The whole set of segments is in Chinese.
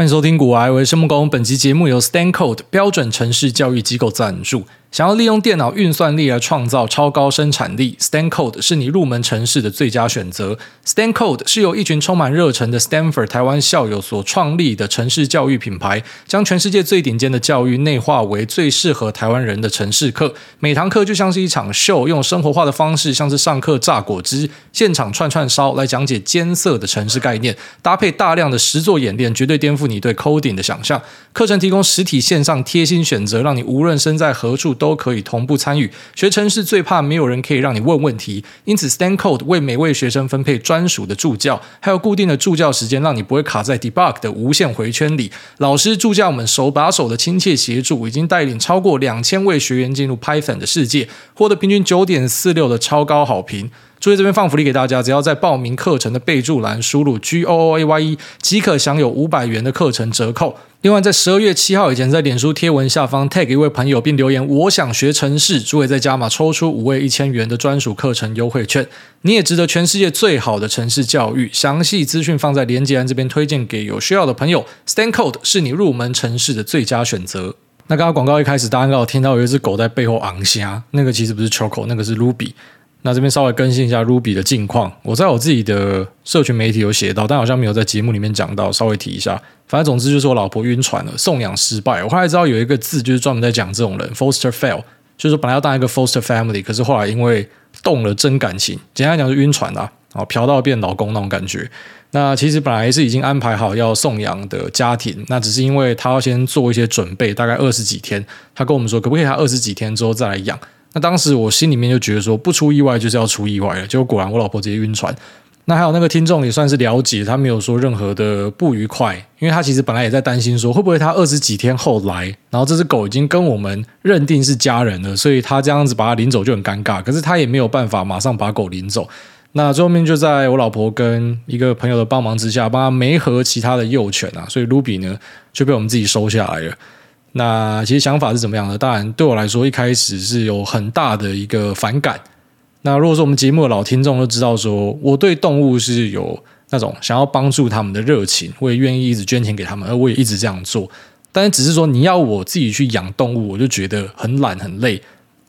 欢迎收听古癌，我是生木工。本期节目由 stanCode 标准城市教育机构赞助。想要利用电脑运算力来创造超高生产力，stanCode 是你入门城市的最佳选择。stanCode 是由一群充满热忱的 Stanford 台湾校友所创立的城市教育品牌，将全世界最顶尖的教育内化为最适合台湾人的城市课。每堂课就像是一场秀，用生活化的方式，像是上课榨果汁、现场串串烧来讲解艰涩的城市概念，搭配大量的实作演练，绝对颠覆你对 coding 的想象。课程提供实体、线上贴心选择，让你无论身在何处。都可以同步参与。学程式最怕没有人可以让你问问题，因此 Stand Code 为每位学生分配专属的助教，还有固定的助教时间，让你不会卡在 debug 的无限回圈里。老师助教们手把手的亲切协助，已经带领超过两千位学员进入 Python 的世界，获得平均九点四六的超高好评。注意这边放福利给大家，只要在报名课程的备注栏输入 G O O A Y E，即可享有五百元的课程折扣。另外，在十二月七号以前，在脸书贴文下方 tag 一位朋友，并留言“我想学城市”，诸位在加码抽出五位一千元的专属课程优惠券。你也值得全世界最好的城市教育，详细资讯放在连接栏这边，推荐给有需要的朋友。stanCode 是你入门城市的最佳选择。那刚刚广告一开始，大家刚好听到有一只狗在背后昂虾，那个其实不是 Choco，那个是 Ruby。那这边稍微更新一下 Ruby 的近况，我在我自己的社群媒体有写到，但好像没有在节目里面讲到，稍微提一下。反正总之就是我老婆晕船了，送养失败。我后来知道有一个字就是专门在讲这种人，foster fail，就是说本来要当一个 foster family，可是后来因为动了真感情，简单讲是晕船啦，啊，嫖到变老公那种感觉。那其实本来是已经安排好要送养的家庭，那只是因为他要先做一些准备，大概二十几天，他跟我们说可不可以他二十几天之后再来养。那当时我心里面就觉得说，不出意外就是要出意外了。结果果然，我老婆直接晕船。那还有那个听众也算是了解，他没有说任何的不愉快，因为他其实本来也在担心说，会不会他二十几天后来，然后这只狗已经跟我们认定是家人了，所以他这样子把它领走就很尴尬。可是他也没有办法马上把狗领走。那最后面就在我老婆跟一个朋友的帮忙之下，帮他媒合其他的幼犬啊，所以 Ruby 呢就被我们自己收下来了。那其实想法是怎么样的？当然，对我来说一开始是有很大的一个反感。那如果说我们节目的老听众都知道，说我对动物是有那种想要帮助他们的热情，我也愿意一直捐钱给他们，而我也一直这样做。但是只是说你要我自己去养动物，我就觉得很懒很累。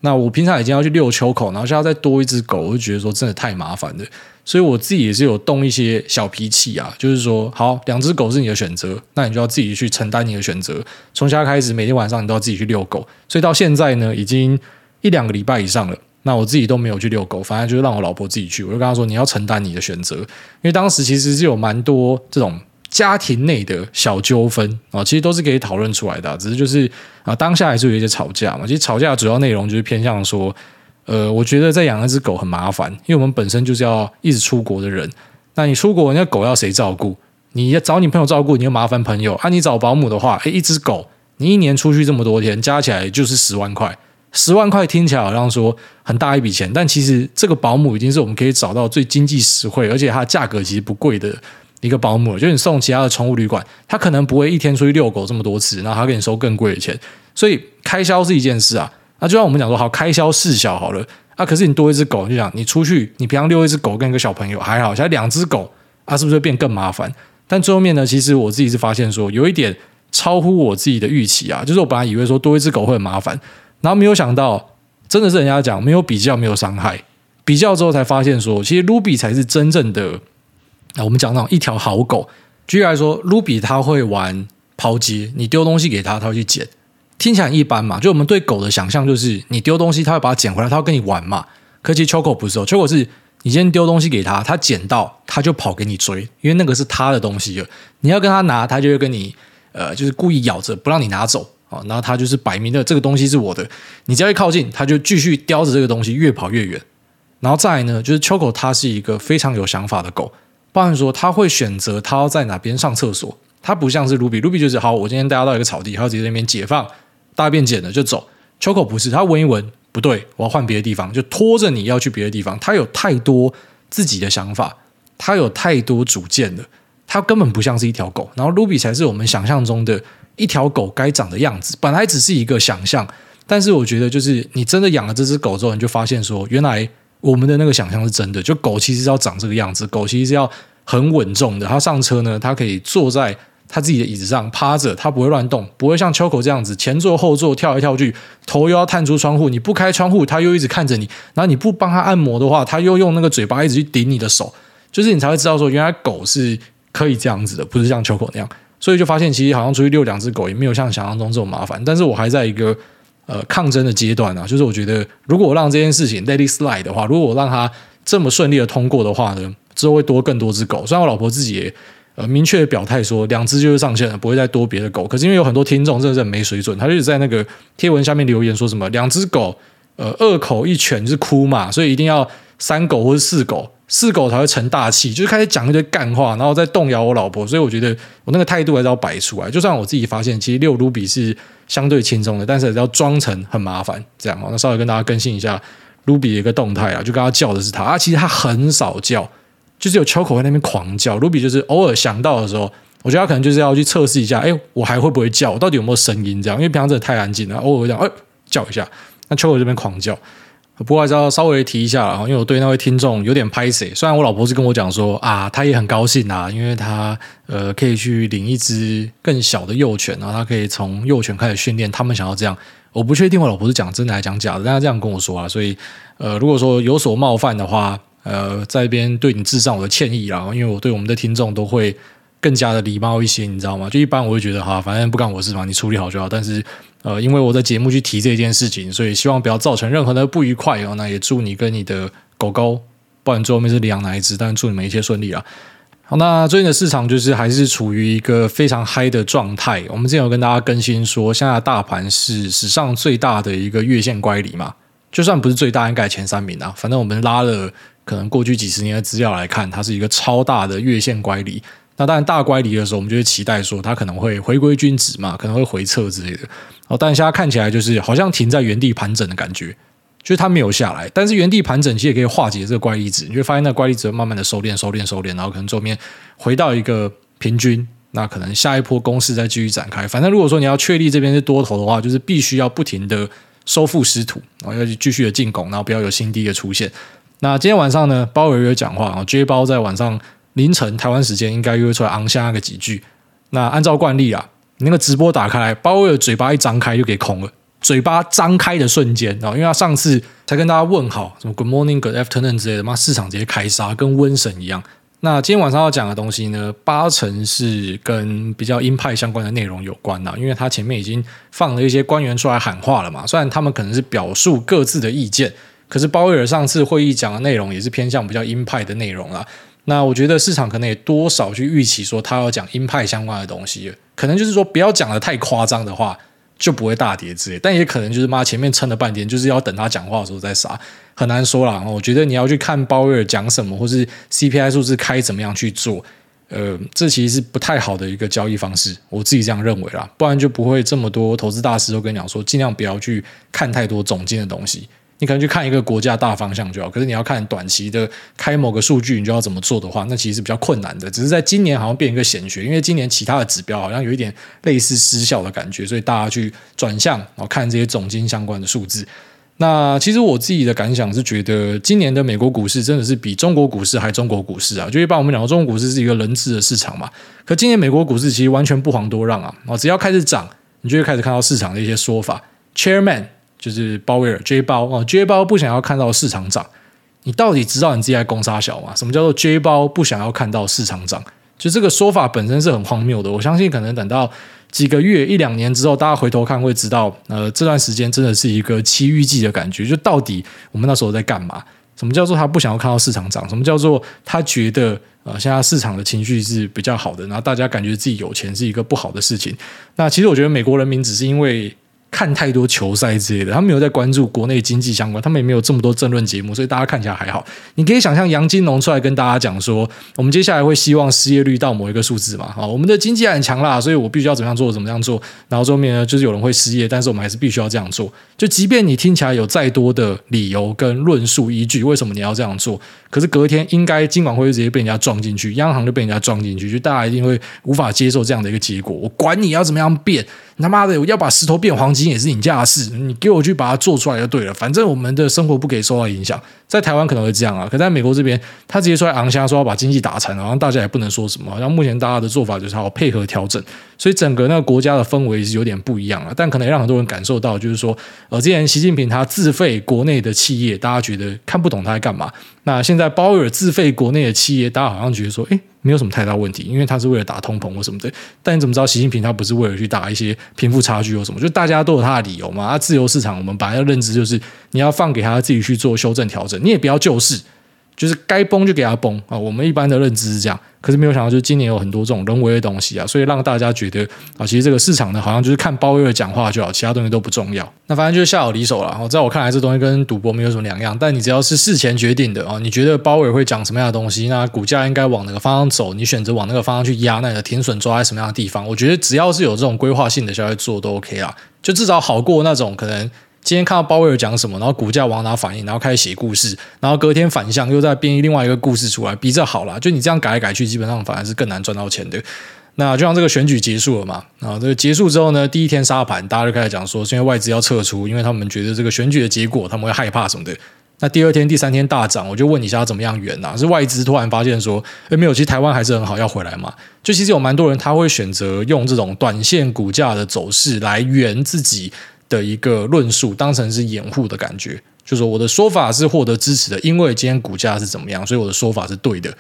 那我平常已经要去遛秋口，然后现在再多一只狗，我就觉得说真的太麻烦了。所以我自己也是有动一些小脾气啊，就是说，好，两只狗是你的选择，那你就要自己去承担你的选择。从现在开始，每天晚上你都要自己去遛狗。所以到现在呢，已经一两个礼拜以上了，那我自己都没有去遛狗，反正就是让我老婆自己去。我就跟她说，你要承担你的选择，因为当时其实是有蛮多这种家庭内的小纠纷啊，其实都是可以讨论出来的，只是就是啊，当下还是有一些吵架嘛。其实吵架的主要内容就是偏向说。呃，我觉得在养那只狗很麻烦，因为我们本身就是要一直出国的人。那你出国，那狗要谁照顾？你要找你朋友照顾，你又麻烦朋友啊。你找保姆的话，诶，一只狗，你一年出去这么多天，加起来就是十万块。十万块听起来好像说很大一笔钱，但其实这个保姆已经是我们可以找到最经济实惠，而且它的价格其实不贵的一个保姆。就是你送其他的宠物旅馆，它可能不会一天出去遛狗这么多次，然后它给你收更贵的钱。所以开销是一件事啊。那就像我们讲说，好，开销事小好了啊，可是你多一只狗，就讲你出去，你平常遛一只狗跟一个小朋友还好，现在两只狗啊，是不是会变更麻烦？但最后面呢，其实我自己是发现说，有一点超乎我自己的预期啊，就是我本来以为说多一只狗会很麻烦，然后没有想到，真的是人家讲没有比较没有伤害，比较之后才发现说，其实 Ruby 才是真正的啊，我们讲那种一条好狗。举例来说，Ruby 它会玩抛接，你丢东西给它，它会去捡。听起来一般嘛，就我们对狗的想象就是你丢东西，它会把它捡回来，它会跟你玩嘛。可其实 Choco 不是哦秋狗是你先丢东西给它，它捡到它就跑给你追，因为那个是它的东西了。你要跟他拿，它就会跟你呃，就是故意咬着不让你拿走啊。然后它就是摆明的这个东西是我的，你只要一靠近，它就继续叼着这个东西越跑越远。然后再来呢，就是 Choco 它是一个非常有想法的狗，包含说它会选择它要在哪边上厕所，它不像是 Ruby，Ruby 就是好，我今天带它到一个草地，它要直接在那边解放。大便捡了就走，Choco 不是，他闻一闻不对，我要换别的地方，就拖着你要去别的地方。他有太多自己的想法，他有太多主见了，他根本不像是一条狗。然后 Ruby 才是我们想象中的一条狗该长的样子，本来只是一个想象，但是我觉得就是你真的养了这只狗之后，你就发现说，原来我们的那个想象是真的，就狗其实要长这个样子，狗其实是要很稳重的。它上车呢，它可以坐在。他自己的椅子上趴着，他不会乱动，不会像秋口这样子前坐后坐跳来跳去，头又要探出窗户，你不开窗户，他又一直看着你，然后你不帮他按摩的话，他又用那个嘴巴一直去顶你的手，就是你才会知道说，原来狗是可以这样子的，不是像秋口那样。所以就发现，其实好像出去遛两只狗也没有像想象中这么麻烦。但是我还在一个呃抗争的阶段啊，就是我觉得，如果我让这件事情 let it slide 的话，如果我让它这么顺利的通过的话呢，之后会多更多只狗。虽然我老婆自己呃明确表态说，两只就是上限了，不会再多别的狗。可是因为有很多听众真的是没水准，他就在那个贴文下面留言说什么两只狗，呃二口一犬是哭嘛，所以一定要三狗或是四狗。四狗才会成大器，就是开始讲一堆干话，然后再动摇我老婆，所以我觉得我那个态度还是要摆出来。就算我自己发现，其实六卢比是相对轻松的，但是还是要装成很麻烦这样哦。那稍微跟大家更新一下卢比的一个动态啊，就刚刚叫的是他啊，其实他很少叫，就是有秋口在那边狂叫。卢比就是偶尔想到的时候，我觉得他可能就是要去测试一下，哎，我还会不会叫？我到底有没有声音？这样，因为平常真的太安静了，偶尔这样，哎，叫一下。那秋口这边狂叫。不过还是要稍微提一下，因为我对那位听众有点拍谢。虽然我老婆是跟我讲说啊，她也很高兴啊，因为她呃可以去领一只更小的幼犬，然后她可以从幼犬开始训练。他们想要这样，我不确定我老婆是讲真的还是讲假的，但她这样跟我说啊。所以呃，如果说有所冒犯的话，呃，在一边对你致上我的歉意啦。因为我对我们的听众都会更加的礼貌一些，你知道吗？就一般我会觉得哈，反正不干我事嘛，你处理好就好。但是。呃，因为我在节目去提这件事情，所以希望不要造成任何的不愉快哦。那也祝你跟你的狗狗，不管最后面是领养哪一只，但祝你们一切顺利啊。好，那最近的市场就是还是处于一个非常嗨的状态。我们之前有跟大家更新说，现在大盘是史上最大的一个月线乖离嘛，就算不是最大，应该前三名啊。反正我们拉了可能过去几十年的资料来看，它是一个超大的月线乖离。那当然大乖离的时候，我们就会期待说它可能会回归均值嘛，可能会回撤之类的。哦，但现在看起来就是好像停在原地盘整的感觉，就是它没有下来。但是原地盘整其实也可以化解这个乖离值，你会发现那乖离值慢慢的收敛、收敛、收敛，然后可能后面回到一个平均。那可能下一波攻势再继续展开。反正如果说你要确立这边是多头的话，就是必须要不停的收复失土，然后要继续的进攻，然后不要有新低的出现。那今天晚上呢，鲍尔有讲话啊，J 包在晚上凌晨台湾时间应该又会出来昂下那个几句。那按照惯例啊。你那个直播打开，鲍威尔嘴巴一张开就给空了。嘴巴张开的瞬间，然后因为他上次才跟大家问好，什么 Good morning, Good afternoon 之类的，妈市场直接开杀，跟瘟神一样。那今天晚上要讲的东西呢，八成是跟比较鹰派相关的内容有关的，因为他前面已经放了一些官员出来喊话了嘛。虽然他们可能是表述各自的意见，可是鲍威尔上次会议讲的内容也是偏向比较鹰派的内容啦。那我觉得市场可能也多少去预期说他要讲鹰派相关的东西。可能就是说，不要讲的太夸张的话，就不会大跌之类。但也可能就是妈前面撑了半天，就是要等他讲话的时候再杀，很难说啦。我觉得你要去看鲍威尔讲什么，或是 CPI 数字开怎么样去做，呃，这其实是不太好的一个交易方式。我自己这样认为啦，不然就不会这么多投资大师都跟你讲说，尽量不要去看太多总经的东西。你可能去看一个国家大方向就好，可是你要看短期的开某个数据，你就要怎么做的话，那其实是比较困难的。只是在今年好像变一个显学，因为今年其他的指标好像有一点类似失效的感觉，所以大家去转向然后看这些总金相关的数字。那其实我自己的感想是觉得，今年的美国股市真的是比中国股市还中国股市啊！就一般我们讲到中国股市是一个人治的市场嘛，可今年美国股市其实完全不遑多让啊！哦，只要开始涨，你就会开始看到市场的一些说法，Chairman。就是鲍威尔 J 包哦，J 包不想要看到市场涨，你到底知道你自己在攻杀小吗？什么叫做 J 包不想要看到市场涨？就这个说法本身是很荒谬的。我相信可能等到几个月一两年之后，大家回头看会知道，呃，这段时间真的是一个奇遇记的感觉。就到底我们那时候在干嘛？什么叫做他不想要看到市场涨？什么叫做他觉得呃现在市场的情绪是比较好的，然后大家感觉自己有钱是一个不好的事情？那其实我觉得美国人民只是因为。看太多球赛之类的，他们没有在关注国内经济相关，他们也没有这么多政论节目，所以大家看起来还好。你可以想象杨金龙出来跟大家讲说，我们接下来会希望失业率到某一个数字嘛？好，我们的经济很强啦，所以我必须要怎么样做，怎么样做。然后后面呢，就是有人会失业，但是我们还是必须要这样做。就即便你听起来有再多的理由跟论述依据，为什么你要这样做？可是隔天应该金管会直接被人家撞进去，央行就被人家撞进去，就大家一定会无法接受这样的一个结果。我管你要怎么样变，他妈的我要把石头变黄金。金也是你家的事，你给我去把它做出来就对了。反正我们的生活不给受到影响。在台湾可能会这样啊，可在美国这边，他直接出来昂瞎说要把经济打残，好像大家也不能说什么。好像目前大家的做法就是好配合调整，所以整个那个国家的氛围是有点不一样了。但可能让很多人感受到，就是说，呃，之前习近平他自废国内的企业，大家觉得看不懂他在干嘛。那现在鲍威尔自废国内的企业，大家好像觉得说，诶，没有什么太大问题，因为他是为了打通膨或什么的。但你怎么知道习近平他不是为了去打一些贫富差距或什么？就大家都有他的理由嘛。啊，自由市场，我们本来要认知就是你要放给他自己去做修正调整，你也不要救市。就是该崩就给它崩啊！我们一般的认知是这样，可是没有想到，就是今年有很多这种人为的东西啊，所以让大家觉得啊，其实这个市场呢，好像就是看鲍威尔讲话就好，其他东西都不重要。那反正就是下好离手了。在我看来，这东西跟赌博没有什么两样。但你只要是事前决定的啊，你觉得鲍威尔会讲什么样的东西，那股价应该往哪个方向走，你选择往那个方向去压，那你的停损抓在什么样的地方？我觉得只要是有这种规划性的消息做都 OK 啦，就至少好过那种可能。今天看到鲍威尔讲什么，然后股价往哪反应，然后开始写故事，然后隔天反向又再编另外一个故事出来，比这好啦。就你这样改来改去，基本上反而是更难赚到钱的。那就像这个选举结束了嘛，啊，这个结束之后呢，第一天杀盘，大家就开始讲说，是因为外资要撤出，因为他们觉得这个选举的结果他们会害怕什么的。那第二天、第三天大涨，我就问你一下怎么样圆啊？是外资突然发现说，诶，没有，其实台湾还是很好，要回来嘛？就其实有蛮多人他会选择用这种短线股价的走势来圆自己。的一个论述当成是掩护的感觉，就说我的说法是获得支持的，因为今天股价是怎么样，所以我的说法是对的，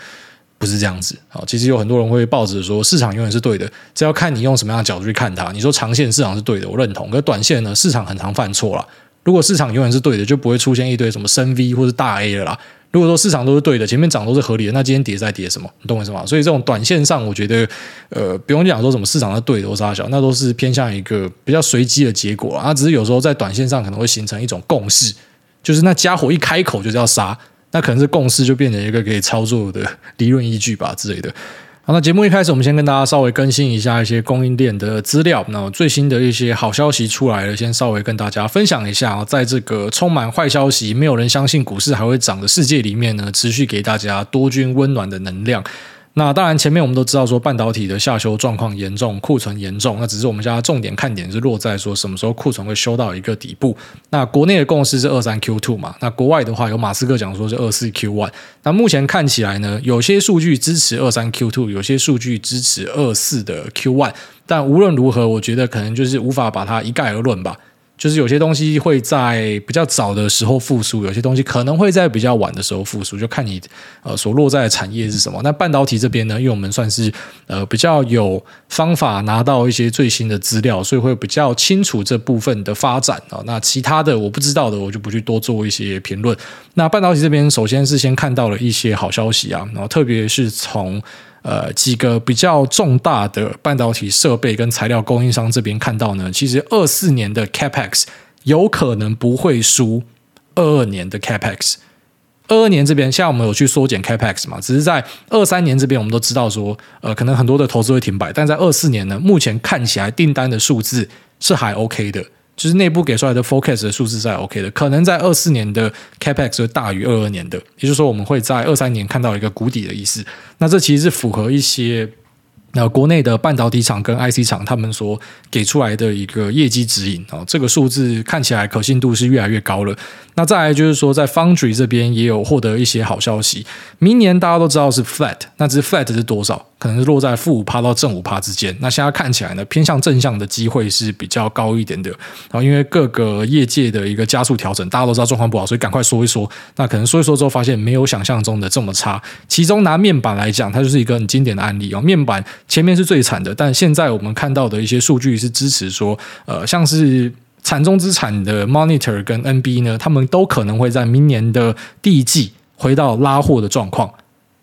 不是这样子啊。其实有很多人会报纸说市场永远是对的，这要看你用什么样的角度去看它。你说长线市场是对的，我认同；可短线呢，市场很常犯错了。如果市场永远是对的，就不会出现一堆什么深 V 或者大 A 了啦。如果说市场都是对的，前面涨都是合理的，那今天跌在跌什么？你懂我意思吗？所以这种短线上，我觉得呃不用讲说什么市场是对多杀小，那都是偏向一个比较随机的结果啊。只是有时候在短线上可能会形成一种共识，就是那家伙一开口就是要杀，那可能是共识就变成一个可以操作的理论依据吧之类的。那节目一开始，我们先跟大家稍微更新一下一些供应链的资料。那最新的一些好消息出来了，先稍微跟大家分享一下。在这个充满坏消息、没有人相信股市还会涨的世界里面呢，持续给大家多军温暖的能量。那当然，前面我们都知道说半导体的下修状况严重，库存严重。那只是我们现在重点看点是落在说什么时候库存会修到一个底部。那国内的共识是二三 Q two 嘛？那国外的话有马斯克讲说是二四 Q one。那目前看起来呢，有些数据支持二三 Q two，有些数据支持二四的 Q one。但无论如何，我觉得可能就是无法把它一概而论吧。就是有些东西会在比较早的时候复苏，有些东西可能会在比较晚的时候复苏，就看你呃所落在的产业是什么。那半导体这边呢，因为我们算是呃比较有方法拿到一些最新的资料，所以会比较清楚这部分的发展啊。那其他的我不知道的，我就不去多做一些评论。那半导体这边首先是先看到了一些好消息啊，然后特别是从。呃，几个比较重大的半导体设备跟材料供应商这边看到呢，其实二四年的 Capex 有可能不会输二二年的 Capex。二二年这边，现在我们有去缩减 Capex 嘛，只是在二三年这边，我们都知道说，呃，可能很多的投资会停摆，但在二四年呢，目前看起来订单的数字是还 OK 的。就是内部给出来的 forecast 的数字是 OK 的，可能在二四年的 capex 会大于二二年的，也就是说我们会在二三年看到一个谷底的意思。那这其实是符合一些。那国内的半导体厂跟 IC 厂，他们所给出来的一个业绩指引啊，这个数字看起来可信度是越来越高了。那再来就是说，在 Foundry 这边也有获得一些好消息。明年大家都知道是 flat，那只是 flat 是多少？可能是落在负五趴到正五趴之间。那现在看起来呢，偏向正向的机会是比较高一点的。然后因为各个业界的一个加速调整，大家都知道状况不好，所以赶快说一说。那可能说一说之后，发现没有想象中的这么差。其中拿面板来讲，它就是一个很经典的案例哦。面板前面是最惨的，但现在我们看到的一些数据是支持说，呃，像是惨中之惨的 Monitor 跟 NB 呢，他们都可能会在明年的第一季回到拉货的状况。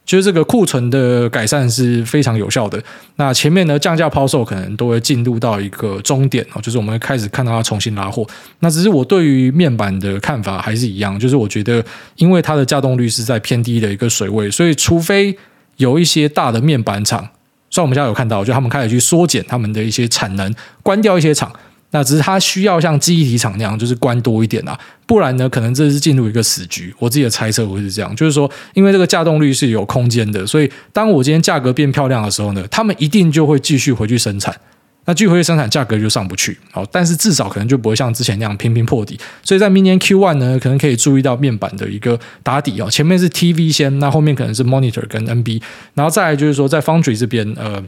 就是这个库存的改善是非常有效的。那前面呢，降价抛售可能都会进入到一个终点哦，就是我们开始看到它重新拉货。那只是我对于面板的看法还是一样，就是我觉得因为它的稼动率是在偏低的一个水位，所以除非有一些大的面板厂，虽然我们现在有看到，就他们开始去缩减他们的一些产能，关掉一些厂。那只是它需要像记忆体厂那样，就是关多一点啊，不然呢，可能这是进入一个死局。我自己的猜测会是这样，就是说，因为这个架动率是有空间的，所以当我今天价格变漂亮的时候呢，他们一定就会继续回去生产。那聚会生产价格就上不去。好，但是至少可能就不会像之前那样频频破底。所以在明年 Q1 呢，可能可以注意到面板的一个打底哦，前面是 TV 先，那后面可能是 Monitor 跟 NB，然后再来就是说在 Foundry 这边，呃。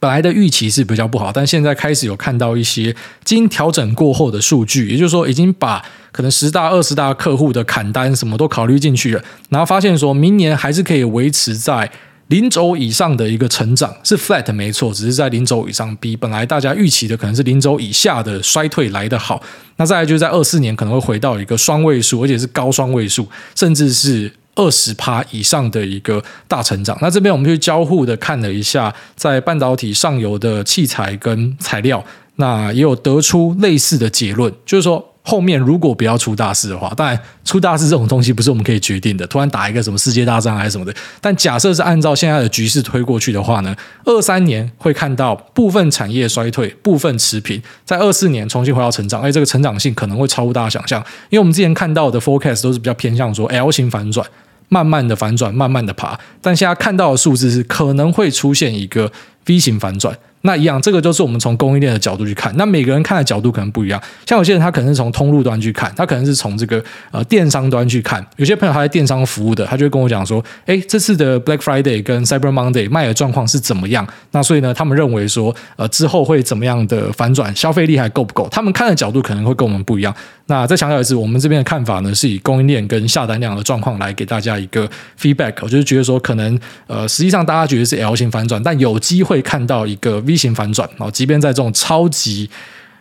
本来的预期是比较不好，但现在开始有看到一些经调整过后的数据，也就是说已经把可能十大、二十大客户的砍单什么都考虑进去了，然后发现说明年还是可以维持在零轴以上的一个成长，是 flat 没错，只是在零轴以上，比本来大家预期的可能是零轴以下的衰退来得好。那再来就是在二四年可能会回到一个双位数，而且是高双位数，甚至是。二十趴以上的一个大成长，那这边我们去交互的看了一下，在半导体上游的器材跟材料，那也有得出类似的结论，就是说。后面如果不要出大事的话，当然出大事这种东西不是我们可以决定的。突然打一个什么世界大战还是什么的，但假设是按照现在的局势推过去的话呢，二三年会看到部分产业衰退，部分持平，在二四年重新回到成长，而这个成长性可能会超乎大家想象。因为我们之前看到的 forecast 都是比较偏向说 L 型反转，慢慢的反转，慢慢的爬，但现在看到的数字是可能会出现一个 V 型反转。那一样，这个就是我们从供应链的角度去看。那每个人看的角度可能不一样。像有些人他可能是从通路端去看，他可能是从这个呃电商端去看。有些朋友他在电商服务的，他就会跟我讲说：“诶，这次的 Black Friday 跟 Cyber Monday 卖的状况是怎么样？”那所以呢，他们认为说，呃，之后会怎么样的反转？消费力还够不够？他们看的角度可能会跟我们不一样。那再强调一次，我们这边的看法呢，是以供应链跟下单量的状况来给大家一个 feedback。我就是觉得说，可能呃，实际上大家觉得是 L 型反转，但有机会看到一个 V 型反转啊。即便在这种超级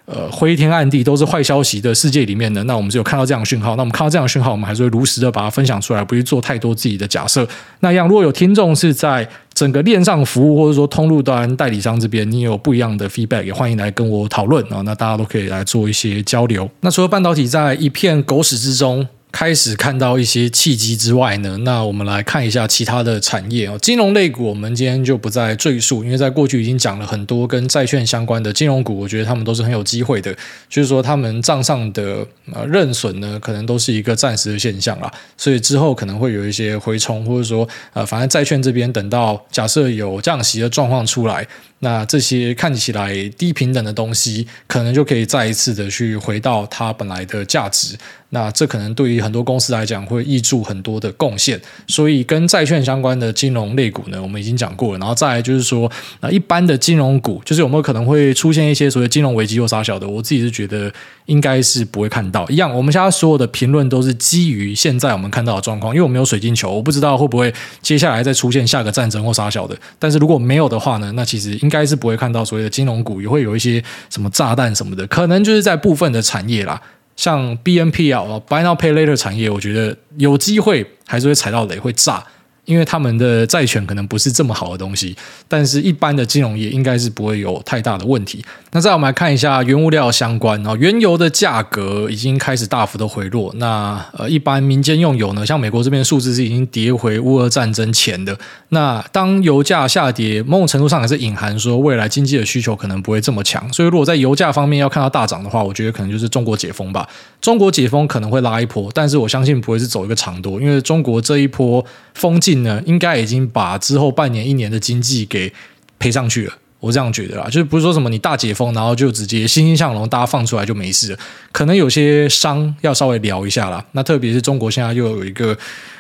呃灰天暗地都是坏消息的世界里面呢，那我们只有看到这样的讯号。那我们看到这样的讯号，我们还是会如实的把它分享出来，不去做太多自己的假设。那样，如果有听众是在整个链上服务，或者说通路端代理商这边，你有不一样的 feedback，也欢迎来跟我讨论啊。那大家都可以来做一些交流。那除了半导体在一片狗屎之中，开始看到一些契机之外呢，那我们来看一下其他的产业哦。金融类股我们今天就不再赘述，因为在过去已经讲了很多跟债券相关的金融股，我觉得他们都是很有机会的。就是说，他们账上的呃认损呢，可能都是一个暂时的现象啦，所以之后可能会有一些回冲，或者说呃，反正债券这边等到假设有降息的状况出来。那这些看起来低平等的东西，可能就可以再一次的去回到它本来的价值。那这可能对于很多公司来讲，会挹注很多的贡献。所以跟债券相关的金融类股呢，我们已经讲过了。然后再来就是说，那一般的金融股，就是有没有可能会出现一些所谓金融危机或啥小的？我自己是觉得应该是不会看到。一样，我们现在所有的评论都是基于现在我们看到的状况，因为我没有水晶球，我不知道会不会接下来再出现下个战争或啥小的。但是如果没有的话呢，那其实应该是不会看到所谓的金融股也会有一些什么炸弹什么的，可能就是在部分的产业啦，像 BNPL 啊、Buy Now Pay Later 产业，我觉得有机会还是会踩到雷，会炸。因为他们的债权可能不是这么好的东西，但是一般的金融业应该是不会有太大的问题。那再我们来看一下原物料相关啊，原油的价格已经开始大幅的回落。那呃，一般民间用油呢，像美国这边数字是已经跌回乌俄战争前的。那当油价下跌，某种程度上也是隐含说未来经济的需求可能不会这么强。所以如果在油价方面要看到大涨的话，我觉得可能就是中国解封吧。中国解封可能会拉一波，但是我相信不会是走一个长多，因为中国这一波封禁呢，应该已经把之后半年、一年的经济给赔上去了。我这样觉得啦，就是不是说什么你大解封，然后就直接欣欣向荣，大家放出来就没事了。可能有些伤要稍微聊一下啦。那特别是中国现在又有一个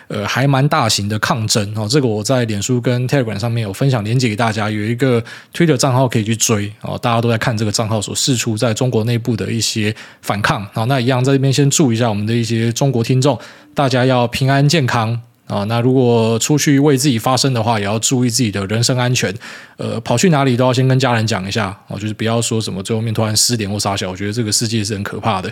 呃还蛮大型的抗争哦，这个我在脸书跟 Telegram 上面有分享链接给大家，有一个 Twitter 账号可以去追哦。大家都在看这个账号所释出在中国内部的一些反抗。好，那一样在这边先祝一下我们的一些中国听众，大家要平安健康。啊，那如果出去为自己发声的话，也要注意自己的人身安全。呃，跑去哪里都要先跟家人讲一下啊，就是不要说什么最后面突然失联或撒小。我觉得这个世界是很可怕的。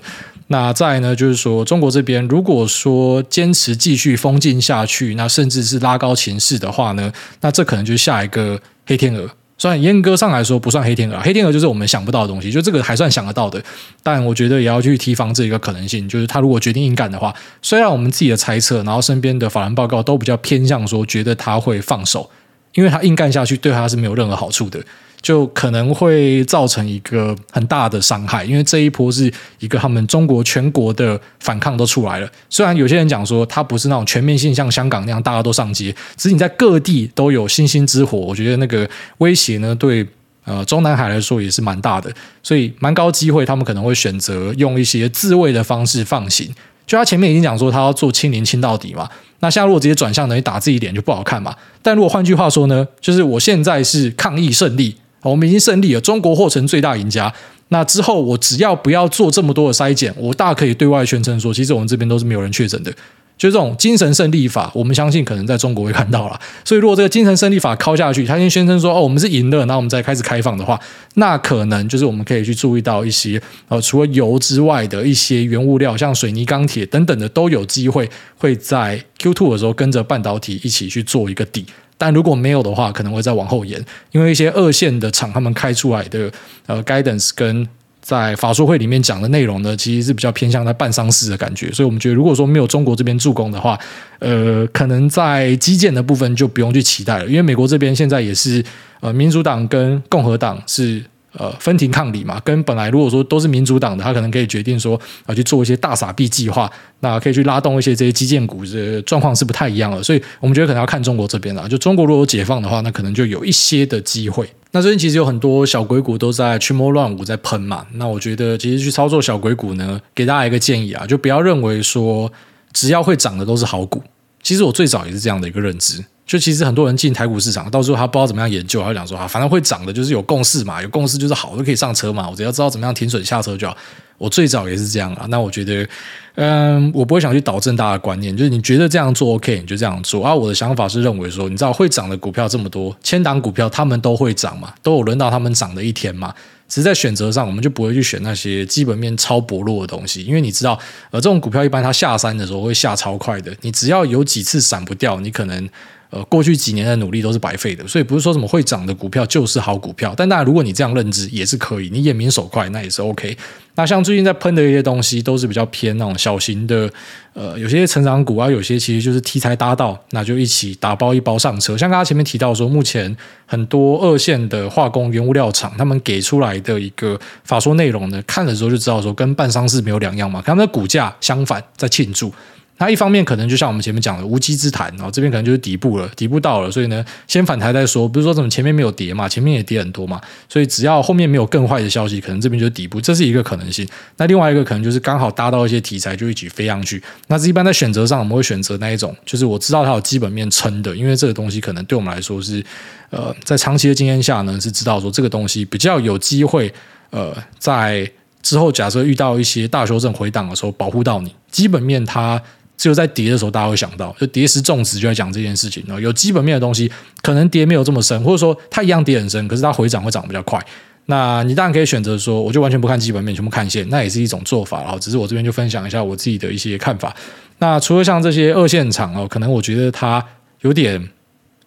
那再呢，就是说中国这边如果说坚持继续封禁下去，那甚至是拉高情势的话呢，那这可能就是下一个黑天鹅。虽然严格上来说不算黑天鹅，黑天鹅就是我们想不到的东西，就这个还算想得到的，但我觉得也要去提防这一个可能性，就是他如果决定硬干的话，虽然我们自己的猜测，然后身边的法人报告都比较偏向说觉得他会放手，因为他硬干下去对他是没有任何好处的。就可能会造成一个很大的伤害，因为这一波是一个他们中国全国的反抗都出来了。虽然有些人讲说它不是那种全面性像香港那样大家都上街，只是你在各地都有星星之火。我觉得那个威胁呢，对呃中南海来说也是蛮大的，所以蛮高机会他们可能会选择用一些自卫的方式放行。就他前面已经讲说他要做清零清到底嘛，那现在如果直接转向等于打自己脸就不好看嘛。但如果换句话说呢，就是我现在是抗疫胜利，我们已经胜利了，中国或成最大赢家。那之后我只要不要做这么多的筛检，我大可以对外宣称说，其实我们这边都是没有人确诊的。就这种精神胜利法，我们相信可能在中国会看到了。所以，如果这个精神胜利法敲下去，他先宣称说：“哦，我们是赢了，然后我们再开始开放的话，那可能就是我们可以去注意到一些呃，除了油之外的一些原物料，像水泥、钢铁等等的，都有机会会在 Q two 的时候跟着半导体一起去做一个底。但如果没有的话，可能会再往后延，因为一些二线的厂他们开出来的呃 guidance 跟。在法说会里面讲的内容呢，其实是比较偏向在办丧事的感觉，所以我们觉得，如果说没有中国这边助攻的话，呃，可能在基建的部分就不用去期待了，因为美国这边现在也是呃，民主党跟共和党是。呃，分庭抗礼嘛，跟本来如果说都是民主党的，他可能可以决定说啊，去做一些大傻币计划，那可以去拉动一些这些基建股，这状况是不太一样的。所以我们觉得可能要看中国这边了。就中国如果解放的话，那可能就有一些的机会。那最近其实有很多小鬼股都在群魔乱舞在喷嘛。那我觉得其实去操作小鬼股呢，给大家一个建议啊，就不要认为说只要会涨的都是好股。其实我最早也是这样的一个认知。就其实很多人进台股市场，到时候他不知道怎么样研究，他就讲说啊，反正会涨的，就是有共识嘛，有共识就是好，就可以上车嘛。我只要知道怎么样停损下车就好。我最早也是这样啊。那我觉得，嗯，我不会想去导正大家的观念，就是你觉得这样做 OK，你就这样做。啊，我的想法是认为说，你知道会涨的股票这么多，千档股票他们都会涨嘛，都有轮到他们涨的一天嘛。只是在选择上，我们就不会去选那些基本面超薄弱的东西，因为你知道，呃，这种股票一般它下山的时候会下超快的，你只要有几次闪不掉，你可能。呃，过去几年的努力都是白费的，所以不是说什么会涨的股票就是好股票。但当然，如果你这样认知也是可以，你眼明手快，那也是 OK。那像最近在喷的一些东西，都是比较偏那种小型的，呃，有些成长股啊，有些其实就是题材搭到，那就一起打包一包上车。像刚刚前面提到说，目前很多二线的化工原物料厂，他们给出来的一个法说内容呢，看的时候就知道说，跟办丧事没有两样嘛，他们的股价相反在庆祝。它一方面可能就像我们前面讲的无稽之谈，然后这边可能就是底部了，底部到了，所以呢，先反弹再说。不是说怎么前面没有跌嘛，前面也跌很多嘛，所以只要后面没有更坏的消息，可能这边就是底部，这是一个可能性。那另外一个可能就是刚好搭到一些题材，就一起飞上去。那这一般在选择上，我们会选择那一种，就是我知道它有基本面撑的，因为这个东西可能对我们来说是，呃，在长期的经验下呢，是知道说这个东西比较有机会，呃，在之后假设遇到一些大修正回档的时候，保护到你基本面它。只有在跌的时候，大家会想到，就跌时重视就在讲这件事情。然后有基本面的东西，可能跌没有这么深，或者说它一样跌很深，可是它回涨会涨比较快。那你当然可以选择说，我就完全不看基本面，全部看线，那也是一种做法。然后只是我这边就分享一下我自己的一些看法。那除了像这些二线厂哦，可能我觉得它有点。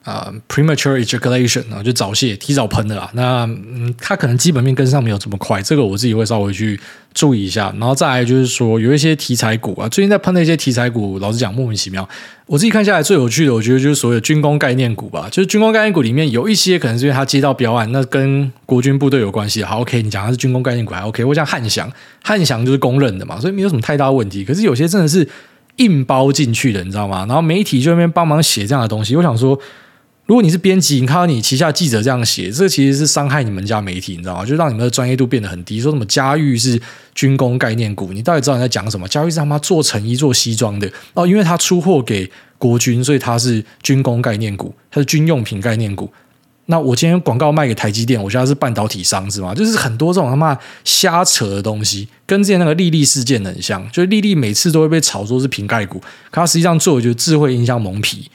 啊、，premature ejaculation 啊，就早泄、提早喷的啦。那嗯，它可能基本面跟上没有这么快，这个我自己会稍微去注意一下。然后再来就是说，有一些题材股啊，最近在喷的一些题材股，老实讲莫名其妙。我自己看下来最有趣的，我觉得就是所谓的军工概念股吧。就是军工概念股里面有一些可能是因为它接到标案，那跟国军部队有关系。好，OK，你讲它是军工概念股还 OK。我讲汉翔，汉翔就是公认的嘛，所以没有什么太大问题。可是有些真的是硬包进去的，你知道吗？然后媒体就那边帮忙写这样的东西，我想说。如果你是编辑，你看到你旗下记者这样写，这其实是伤害你们家媒体，你知道吗？就让你们的专业度变得很低。说什么嘉裕是军工概念股，你到底知道你在讲什么？嘉裕是他妈做成衣、做西装的哦，因为他出货给国军，所以他是军工概念股，他是军用品概念股。那我今天广告卖给台积电，我现在是半导体商是吗？就是很多这种他妈瞎扯的东西，跟之前那个力立事件很像。就是力立每次都会被炒作是瓶盖股，可他实际上做的就是智慧音箱蒙皮。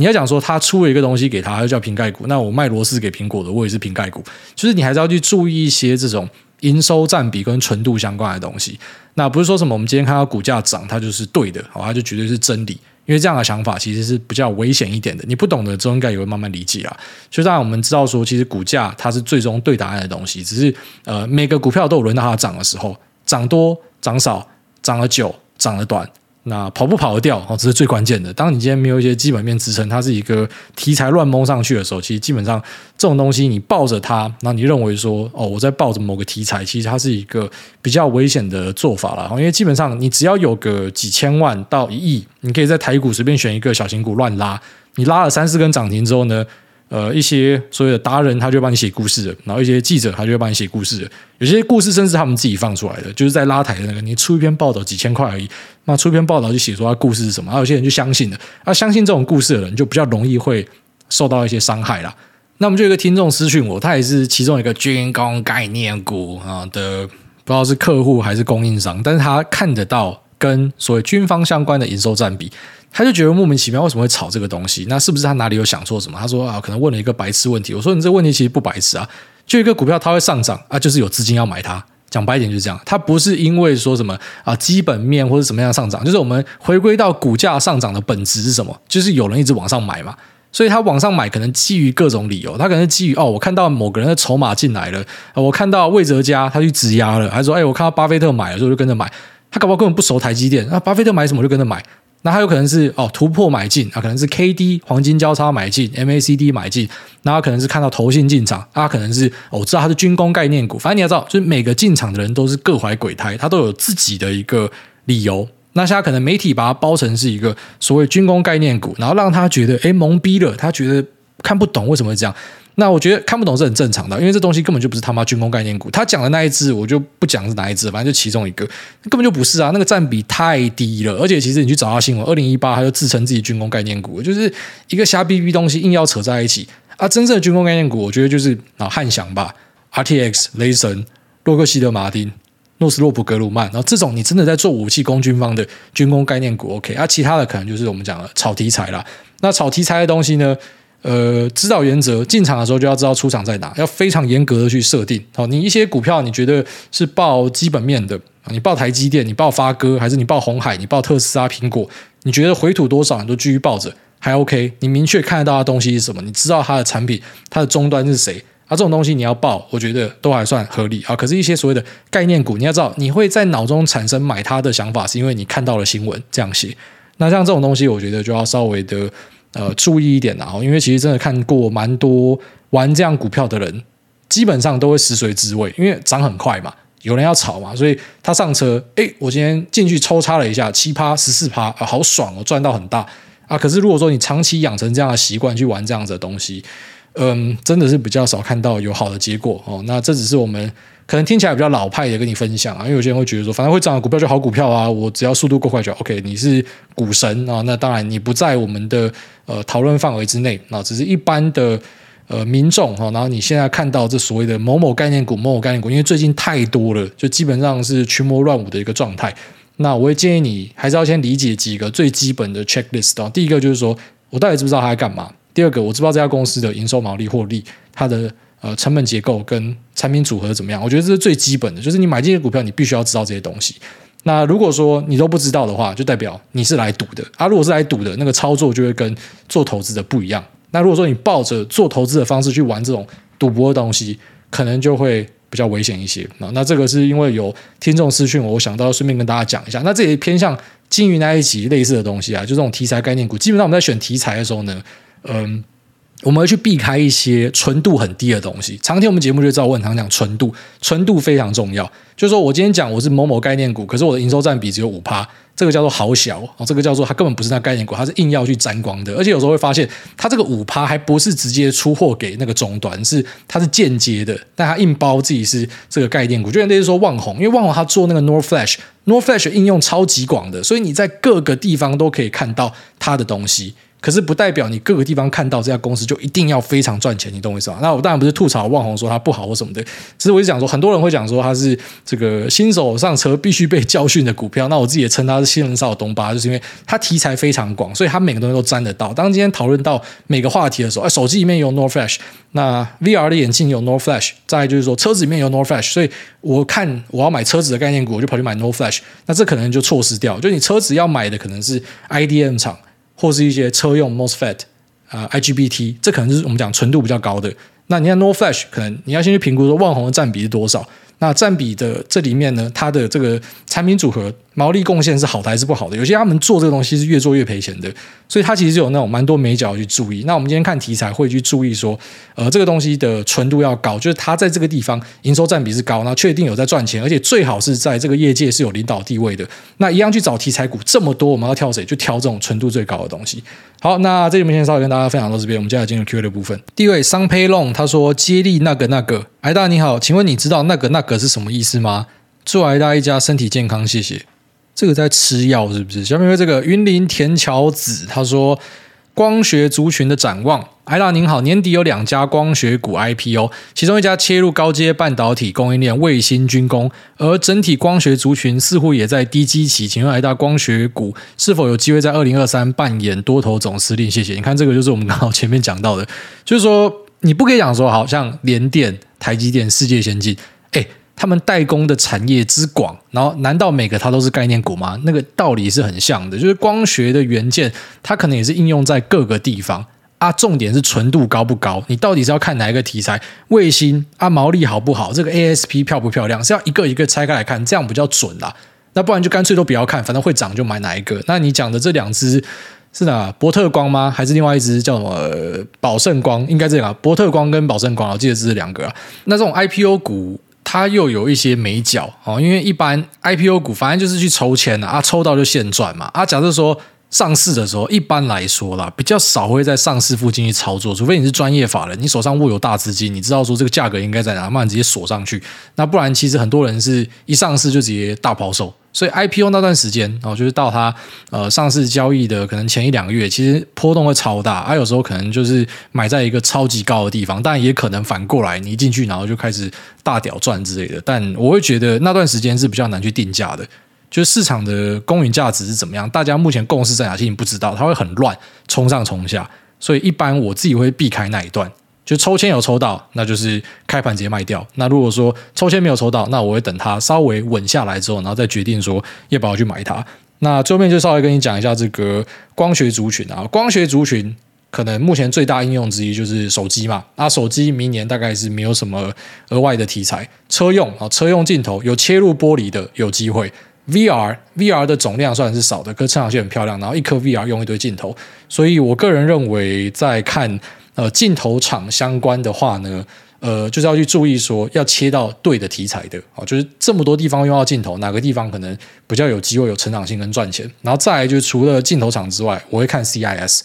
你要讲说他出了一个东西给他，他就叫瓶盖股。那我卖螺丝给苹果的，我也是瓶盖股。就是你还是要去注意一些这种营收占比跟纯度相关的东西。那不是说什么我们今天看到股价涨，它就是对的，好，它就绝对是真理。因为这样的想法其实是比较危险一点的。你不懂的之后应该也会慢慢理解啊。就让我们知道说，其实股价它是最终对答案的东西。只是呃，每个股票都有轮到它涨的时候，涨多、涨少、涨了久、涨了短。那跑不跑得掉哦，这是最关键的。当你今天没有一些基本面支撑，它是一个题材乱蒙上去的时候，其实基本上这种东西你抱着它，那你认为说哦，我在抱着某个题材，其实它是一个比较危险的做法了。因为基本上你只要有个几千万到一亿，你可以在台股随便选一个小型股乱拉，你拉了三四根涨停之后呢，呃一些所谓的达人，他就帮你写故事的，然后一些记者他就会帮你写故事的。有些故事甚至他们自己放出来的，就是在拉抬的那个，你出一篇报道几千块而已，那出一篇报道就写出他故事是什么，然后有些人就相信了，啊，相信这种故事的人就比较容易会受到一些伤害啦。那我们就有一个听众私讯我，他也是其中一个军工概念股啊的，不知道是客户还是供应商，但是他看得到跟所谓军方相关的营收占比，他就觉得莫名其妙，为什么会炒这个东西？那是不是他哪里有想错什么？他说啊，可能问了一个白痴问题。我说你这个问题其实不白痴啊，就一个股票它会上涨啊，就是有资金要买它。讲白一点就是这样，它不是因为说什么啊基本面或者什么样上涨，就是我们回归到股价上涨的本质是什么？就是有人一直往上买嘛。所以他往上买，可能基于各种理由，他可能基于哦，我看到某个人的筹码进来了，我看到魏哲家他去质押了，还说哎，我看到巴菲特买了，所以我就跟着买。他搞不好根本不熟台积电，那巴菲特买什么就跟着买。那他有可能是哦突破买进啊，可能是 K D 黄金交叉买进，M A C D 买进，那他可能是看到投信进场，他可能是哦我知道他是军工概念股，反正你要知道，就是每个进场的人都是各怀鬼胎，他都有自己的一个理由。那现在可能媒体把它包成是一个所谓军工概念股，然后让他觉得哎懵逼了，他觉得看不懂为什么会这样。那我觉得看不懂是很正常的，因为这东西根本就不是他妈军工概念股。他讲的那一支我就不讲是哪一支，反正就其中一个，根本就不是啊，那个占比太低了。而且其实你去找他新闻，二零一八他就自称自己军工概念股，就是一个瞎逼逼东西硬要扯在一起啊。真正的军工概念股，我觉得就是啊汉翔吧，RTX、雷神、洛克希德马丁。诺斯洛普格鲁曼，然后这种你真的在做武器供军方的军工概念股，OK，啊，其他的可能就是我们讲的炒题材啦。那炒题材的东西呢，呃，指导原则进场的时候就要知道出场在哪，要非常严格的去设定。好，你一些股票你觉得是报基本面的，你报台积电，你报发哥，还是你报红海，你报特斯拉、苹果，你觉得回吐多少你都继续抱着，还 OK。你明确看得到的东西是什么？你知道它的产品，它的终端是谁？啊，这种东西你要报，我觉得都还算合理啊。可是，一些所谓的概念股，你要知道，你会在脑中产生买它的想法，是因为你看到了新闻这样写。那像这种东西，我觉得就要稍微的呃注意一点啦。因为其实真的看过蛮多玩这样股票的人，基本上都会食髓知味，因为涨很快嘛，有人要炒嘛，所以他上车，诶，我今天进去抽插了一下，七趴十四趴啊，好爽哦，赚到很大啊。可是如果说你长期养成这样的习惯去玩这样子的东西，嗯，真的是比较少看到有好的结果哦。那这只是我们可能听起来比较老派的跟你分享啊，因为有些人会觉得说，反正会涨的股票就好股票啊，我只要速度够快就 OK。你是股神啊，那当然你不在我们的呃讨论范围之内啊，只是一般的呃民众哈。然后你现在看到这所谓的某某概念股、某某概念股，因为最近太多了，就基本上是群魔乱舞的一个状态。那我会建议你还是要先理解几个最基本的 checklist 啊。第一个就是说我到底知不知道他在干嘛？第二个，我知不知道这家公司的营收、毛利、获利，它的呃成本结构跟产品组合怎么样？我觉得这是最基本的，就是你买进的股票，你必须要知道这些东西。那如果说你都不知道的话，就代表你是来赌的啊。如果是来赌的，那个操作就会跟做投资的不一样。那如果说你抱着做投资的方式去玩这种赌博的东西，可能就会比较危险一些。那那这个是因为有听众私讯我，我想到顺便跟大家讲一下。那这也偏向金鱼那一集类似的东西啊，就这种题材概念股。基本上我们在选题材的时候呢。嗯，我们会去避开一些纯度很低的东西。常听我们节目就知道，我很常讲纯度，纯度非常重要。就是说我今天讲我是某某概念股，可是我的营收占比只有五趴，这个叫做好小哦，这个叫做它根本不是那概念股，它是硬要去沾光的。而且有时候会发现，它这个五趴还不是直接出货给那个终端，是它是间接的，但它硬包自己是这个概念股。就像那些说旺宏，因为旺宏它做那个 NOR Flash，NOR Flash 应用超级广的，所以你在各个地方都可以看到它的东西。可是不代表你各个地方看到这家公司就一定要非常赚钱，你懂我意思吗？那我当然不是吐槽旺宏说它不好或什么的，只是我就讲说，很多人会讲说它是这个新手上车必须被教训的股票。那我自己也称它是新人上东巴，就是因为它题材非常广，所以它每个东西都沾得到。当今天讨论到每个话题的时候，哎，手机里面有 NOR Flash，那 VR 的眼镜有 NOR Flash，再就是说车子里面有 NOR Flash，所以我看我要买车子的概念股，我就跑去买 NOR Flash，那这可能就错失掉，就你车子要买的可能是 IDM 厂。或是一些车用 MOSFET 啊、呃、IGBT，这可能就是我们讲纯度比较高的。那你看 NOR Flash，可能你要先去评估说万宏的占比是多少。那占比的这里面呢，它的这个产品组合毛利贡献是好的还是不好的？有些他们做这个东西是越做越赔钱的，所以他其实有那种蛮多眉角去注意。那我们今天看题材会去注意说，呃，这个东西的纯度要高，就是它在这个地方营收占比是高，那确定有在赚钱，而且最好是在这个业界是有领导地位的。那一样去找题材股这么多，我们要挑谁？就挑这种纯度最高的东西。好，那这里面先稍微跟大家分享到这边，我们接下来进入 Q&A 的部分。第一位桑佩龙他说：“接力那个那个，癌大你好，请问你知道那个那个是什么意思吗？祝癌大一家身体健康，谢谢。”这个在吃药是不是？下面这个云林田桥子他说，光学族群的展望，癌大您好，年底有两家光学股 IPO，其中一家切入高阶半导体供应链卫星军工，而整体光学族群似乎也在低基期，请问艾大光学股是否有机会在二零二三扮演多头总司令？谢谢。你看这个就是我们刚好前面讲到的，就是说你不可以讲说好像联电、台积电世界先进，他们代工的产业之广，然后难道每个它都是概念股吗？那个道理是很像的，就是光学的元件，它可能也是应用在各个地方啊。重点是纯度高不高？你到底是要看哪一个题材？卫星啊，毛利好不好？这个 ASP 漂不漂亮？是要一个一个拆开来看，这样比较准啦。那不然就干脆都不要看，反正会涨就买哪一个。那你讲的这两只是哪？博特光吗？还是另外一只叫什么？宝盛光？应该这样。博特光跟宝盛光，我记得这是两个啊。那这种 IPO 股。它又有一些美角哦，因为一般 IPO 股反正就是去抽签啊，抽到就现赚嘛啊。假设说上市的时候，一般来说啦，比较少会在上市附近去操作，除非你是专业法人，你手上握有大资金，你知道说这个价格应该在哪，那你直接锁上去。那不然，其实很多人是一上市就直接大抛售。所以 IPO 那段时间哦，就是到它呃上市交易的可能前一两个月，其实波动会超大，啊有时候可能就是买在一个超级高的地方，但也可能反过来，你一进去然后就开始大屌赚之类的。但我会觉得那段时间是比较难去定价的，就是市场的公允价值是怎么样，大家目前共识在哪，其实你不知道，它会很乱，冲上冲下，所以一般我自己会避开那一段。就抽签有抽到，那就是开盘直接卖掉。那如果说抽签没有抽到，那我会等它稍微稳下来之后，然后再决定说要不要去买它。那最后面就稍微跟你讲一下这个光学族群啊，光学族群可能目前最大应用之一就是手机嘛。那手机明年大概是没有什么额外的题材，车用啊，车用镜头有切入玻璃的有机会。VR VR 的总量算是少的，可是成长性很漂亮。然后一颗 VR 用一堆镜头，所以我个人认为在看。呃，镜头厂相关的话呢，呃，就是要去注意说要切到对的题材的好，就是这么多地方用到镜头，哪个地方可能比较有机会有成长性跟赚钱。然后再来就是除了镜头厂之外，我会看 CIS，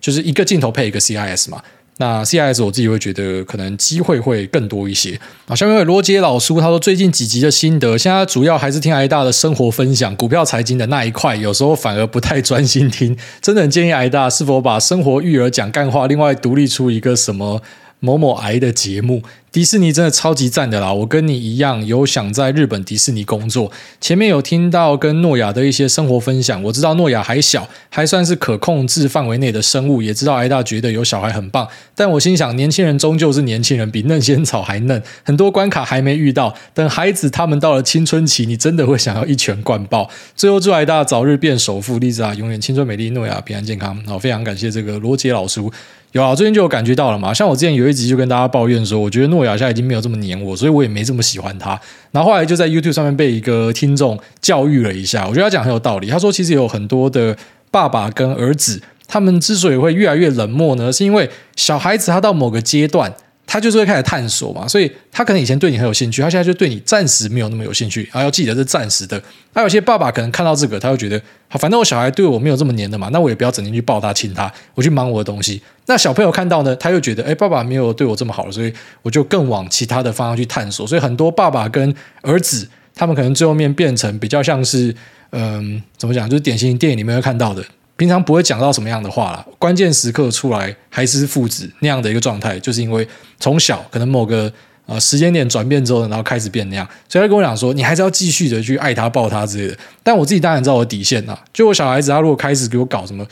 就是一个镜头配一个 CIS 嘛。那 CIS 我自己会觉得可能机会会更多一些啊。下面有罗杰老叔他说最近几集的心得，现在主要还是听挨大的生活分享，股票财经的那一块有时候反而不太专心听，真的很建议挨大是否把生活育儿讲干话，另外独立出一个什么某某癌的节目。迪士尼真的超级赞的啦！我跟你一样有想在日本迪士尼工作。前面有听到跟诺亚的一些生活分享，我知道诺亚还小，还算是可控制范围内的生物，也知道癌大觉得有小孩很棒。但我心想，年轻人终究是年轻人，比嫩仙草还嫩，很多关卡还没遇到。等孩子他们到了青春期，你真的会想要一拳灌爆。最后祝癌大早日变首富，丽子啊，永远青春美丽，诺亚平安健康。好，非常感谢这个罗杰老叔。有啊，最近就有感觉到了嘛。像我之前有一集就跟大家抱怨说，我觉得诺亚现在已经没有这么黏我，所以我也没这么喜欢他。然后后来就在 YouTube 上面被一个听众教育了一下，我觉得他讲很有道理。他说，其实有很多的爸爸跟儿子，他们之所以会越来越冷漠呢，是因为小孩子他到某个阶段。他就是会开始探索嘛，所以他可能以前对你很有兴趣，他现在就对你暂时没有那么有兴趣。然后要记得是暂时的。还有些爸爸可能看到这个，他会觉得，好，反正我小孩对我没有这么黏的嘛，那我也不要整天去抱他亲他，我去忙我的东西。那小朋友看到呢，他又觉得，哎，爸爸没有对我这么好，所以我就更往其他的方向去探索。所以很多爸爸跟儿子，他们可能最后面变成比较像是，嗯，怎么讲，就是典型电影里面会看到的。平常不会讲到什么样的话啦，关键时刻出来还是父子那样的一个状态，就是因为从小可能某个呃时间点转变之后，然后开始变那样，所以他跟我讲说，你还是要继续的去爱他、抱他之类的。但我自己当然知道我的底线呐，就我小孩子他如果开始给我搞什么。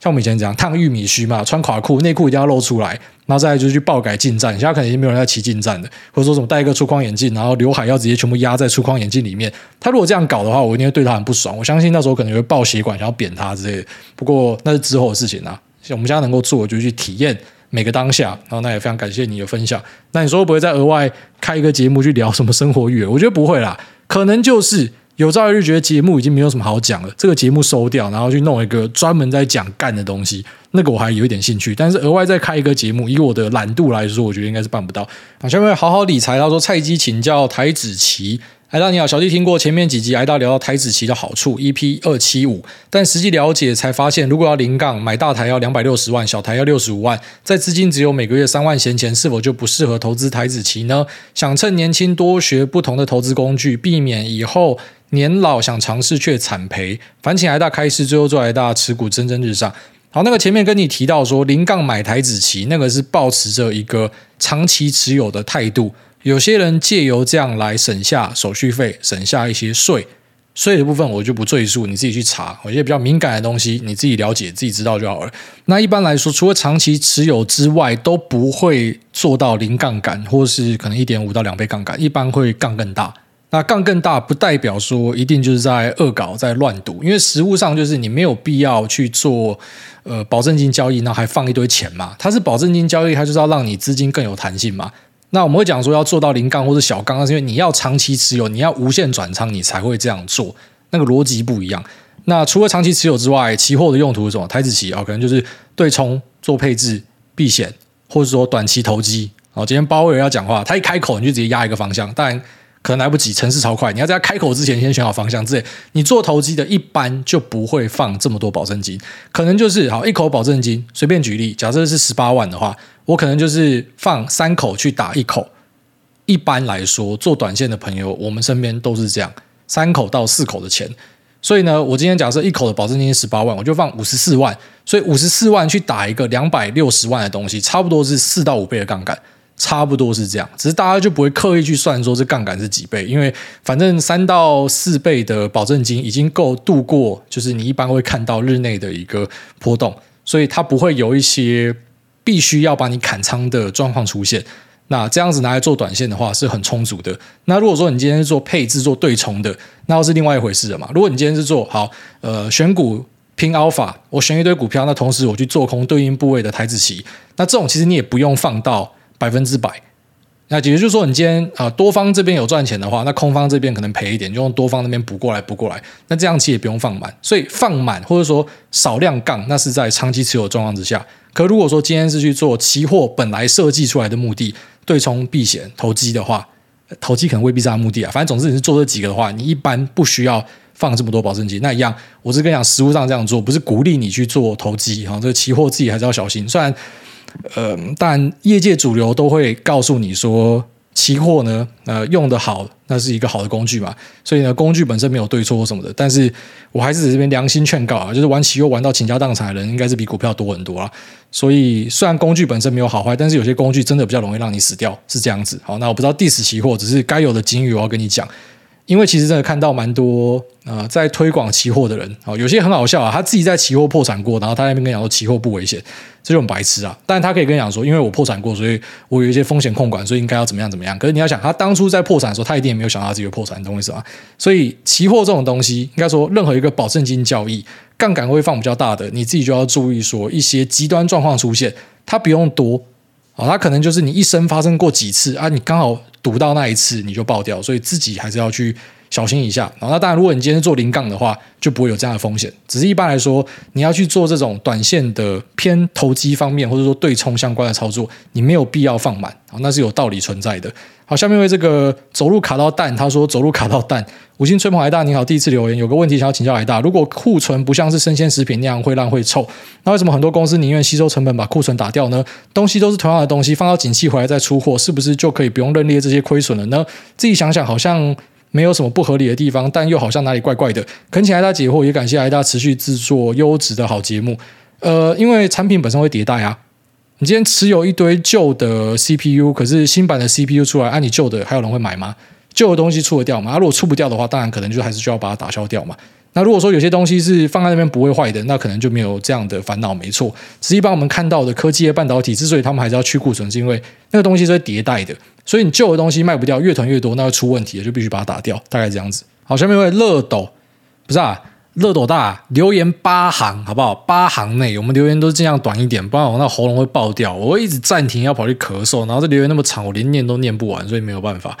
像我们以前讲烫玉米须嘛，穿垮裤，内裤一定要露出来，然后再来就是去爆改进站。现在可能已经没有人在骑进站的，或者说什么戴一个粗框眼镜，然后刘海要直接全部压在粗框眼镜里面。他如果这样搞的话，我一定会对他很不爽。我相信那时候可能会爆血管，想要扁他之类的。不过那是之后的事情啊。我们现在能够做，就去体验每个当下。然后那也非常感谢你的分享。那你说会不会再额外开一个节目去聊什么生活育儿？我觉得不会啦，可能就是有朝一日觉得节目已经没有什么好讲了，这个节目收掉，然后去弄一个专门在讲干的东西，那个我还有一点兴趣。但是额外再开一个节目，以我的懒度来说，我觉得应该是办不到。好，下面好好理财，他说菜鸡请教台指期。艾大你好，小弟听过前面几集，艾大聊到台指期的好处，EP 二七五，但实际了解才发现，如果要零杠买大台要两百六十万，小台要六十五万，在资金只有每个月三万闲钱，是否就不适合投资台指期呢？想趁年轻多学不同的投资工具，避免以后年老想尝试却惨赔。烦请艾大开示，最后祝艾大持股蒸蒸日上。好，那个前面跟你提到说零杠买台子期，那个是抱持着一个长期持有的态度。有些人借由这样来省下手续费，省下一些税，税的部分我就不赘述，你自己去查。有些比较敏感的东西，你自己了解、自己知道就好了。那一般来说，除了长期持有之外，都不会做到零杠杆，或是可能一点五到两倍杠杆，一般会杠更大。那杠更大不代表说一定就是在恶搞、在乱赌，因为实务上就是你没有必要去做呃保证金交易，那还放一堆钱嘛。它是保证金交易，它就是要让你资金更有弹性嘛。那我们会讲说要做到零杠或者小杠，是因为你要长期持有，你要无限转仓，你才会这样做。那个逻辑不一样。那除了长期持有之外，期货的用途是什么？台子期啊，可能就是对冲、做配置、避险，或者说短期投机。好，今天鲍威尔要讲话，他一开口你就直接压一个方向，当然可能来不及，城市超快，你要在他开口之前先选好方向之类。你做投机的，一般就不会放这么多保证金，可能就是好一口保证金。随便举例，假设是十八万的话。我可能就是放三口去打一口，一般来说做短线的朋友，我们身边都是这样，三口到四口的钱。所以呢，我今天假设一口的保证金十八万，我就放五十四万，所以五十四万去打一个两百六十万的东西，差不多是四到五倍的杠杆，差不多是这样。只是大家就不会刻意去算说这杠杆是几倍，因为反正三到四倍的保证金已经够度过，就是你一般会看到日内的一个波动，所以它不会有一些。必须要把你砍仓的状况出现，那这样子拿来做短线的话是很充足的。那如果说你今天是做配置、做对冲的，那又是另外一回事了嘛。如果你今天是做好呃选股拼 alpha，我选一堆股票，那同时我去做空对应部位的台子棋，那这种其实你也不用放到百分之百。那也就是说，你今天啊、多方这边有赚钱的话，那空方这边可能赔一点，就用多方那边补过来补过来。那这样其也不用放满，所以放满或者说少量杠，那是在长期持有状况之下。可如果说今天是去做期货，本来设计出来的目的对冲避险投机的话，投机可能未必是他目的啊。反正总之你是做这几个的话，你一般不需要放这么多保证金。那一样，我是跟你讲，实物上这样做不是鼓励你去做投机哈。这个期货自己还是要小心，虽然。呃，但业界主流都会告诉你说，期货呢，呃，用得好，那是一个好的工具嘛。所以呢，工具本身没有对错什么的。但是我还是这边良心劝告啊，就是玩期货玩到倾家荡产的人，应该是比股票多很多啊。所以虽然工具本身没有好坏，但是有些工具真的比较容易让你死掉，是这样子。好，那我不知道 diss 期货，只是该有的警语我要跟你讲。因为其实真的看到蛮多啊、在推广期货的人啊，有些很好笑啊，他自己在期货破产过，然后他那边跟你讲说期货不危险，这就很白痴啊。但他可以跟你讲说，因为我破产过，所以我有一些风险控管，所以应该要怎么样怎么样。可是你要想，他当初在破产的时候，他一定也没有想到他自己会破产，懂我意思吗？所以期货这种东西，应该说任何一个保证金交易，杠杆会放比较大的，你自己就要注意说一些极端状况出现，它不用多啊，他可能就是你一生发生过几次啊，你刚好赌到那一次你就爆掉，所以自己还是要去。小心一下，那当然，如果你今天是做零杠的话，就不会有这样的风险。只是一般来说，你要去做这种短线的偏投机方面，或者说对冲相关的操作，你没有必要放满，那是有道理存在的。好，下面为这个走路卡到蛋，他说走路卡到蛋，五星吹捧海大，你好，第一次留言，有个问题想要请教海大，如果库存不像是生鲜食品那样会烂会臭，那为什么很多公司宁愿吸收成本把库存打掉呢？东西都是同样的东西，放到景气回来再出货，是不是就可以不用认列这些亏损了呢？自己想想，好像。没有什么不合理的地方，但又好像哪里怪怪的。恳请艾大解惑，也感谢艾大持续制作优质的好节目。呃，因为产品本身会迭代啊。你今天持有一堆旧的 CPU，可是新版的 CPU 出来，按、你旧的还有人会买吗？旧的东西出得掉吗？啊、如果出不掉的话，当然可能就还是需要把它打消掉嘛。那如果说有些东西是放在那边不会坏的，那可能就没有这样的烦恼，没错。实际上我们看到的科技业半导体之所以他们还是要去库存，是因为那个东西是会迭代的。所以你旧的东西卖不掉，越囤越多，那会出问题，就必须把它打掉，大概这样子。好，下面一位乐斗，不是啊，乐斗大留言八行，好不好？八行内，我们留言都尽量短一点，不然我那喉咙会爆掉，我会一直暂停，要跑去咳嗽，然后这留言那么长，我连念都念不完，所以没有办法。